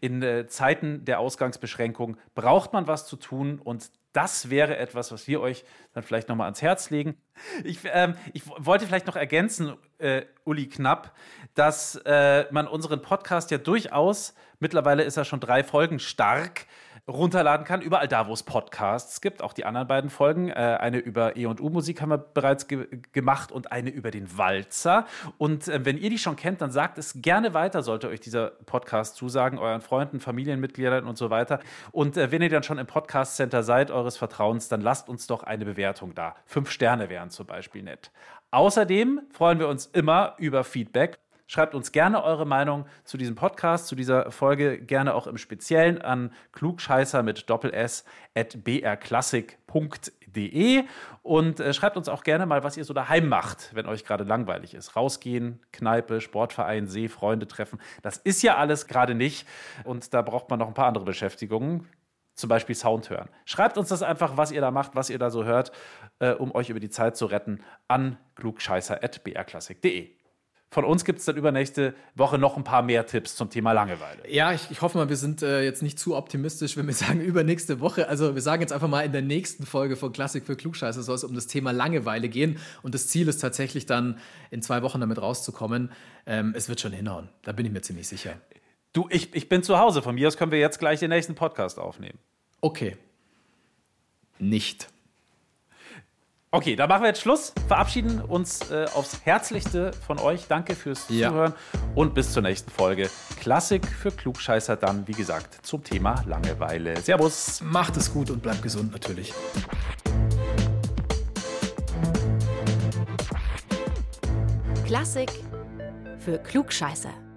In äh, Zeiten der Ausgangsbeschränkung braucht man was zu tun und das wäre etwas, was wir euch dann vielleicht nochmal ans Herz legen. Ich, ähm, ich wollte vielleicht noch ergänzen, äh, Uli Knapp, dass äh, man unseren Podcast ja durchaus, mittlerweile ist er schon drei Folgen stark, runterladen kann, überall da, wo es Podcasts gibt. Auch die anderen beiden Folgen. Äh, eine über E&U-Musik haben wir bereits ge gemacht und eine über den Walzer. Und äh, wenn ihr die schon kennt, dann sagt es gerne weiter, sollte euch dieser Podcast zusagen, euren Freunden, Familienmitgliedern und so weiter. Und äh, wenn ihr dann schon im Podcast-Center seid, eures Vertrauens, dann lasst uns doch eine Bewertung da. Fünf Sterne wären zum Beispiel nett. Außerdem freuen wir uns immer über Feedback. Schreibt uns gerne eure Meinung zu diesem Podcast, zu dieser Folge, gerne auch im Speziellen an klugscheißer mit Doppel-S at brklassik.de und äh, schreibt uns auch gerne mal, was ihr so daheim macht, wenn euch gerade langweilig ist. Rausgehen, Kneipe, Sportverein, See, Freunde treffen. Das ist ja alles gerade nicht und da braucht man noch ein paar andere Beschäftigungen zum Beispiel Sound hören. Schreibt uns das einfach, was ihr da macht, was ihr da so hört, äh, um euch über die Zeit zu retten, an klugscheißer.brklassik.de. Von uns gibt es dann übernächste Woche noch ein paar mehr Tipps zum Thema Langeweile. Ja, ich, ich hoffe mal, wir sind äh, jetzt nicht zu optimistisch, wenn wir sagen übernächste Woche. Also wir sagen jetzt einfach mal, in der nächsten Folge von Klassik für Klugscheiße soll es um das Thema Langeweile gehen. Und das Ziel ist tatsächlich dann, in zwei Wochen damit rauszukommen. Ähm, es wird schon hinhauen. Da bin ich mir ziemlich sicher. Du, ich, ich bin zu Hause. Von mir aus können wir jetzt gleich den nächsten Podcast aufnehmen. Okay. Nicht. Okay, da machen wir jetzt Schluss. Verabschieden uns äh, aufs Herzlichste von euch. Danke fürs ja. Zuhören und bis zur nächsten Folge. Klassik für Klugscheißer dann, wie gesagt, zum Thema Langeweile. Servus. Macht es gut und bleibt gesund natürlich. Klassik für Klugscheißer.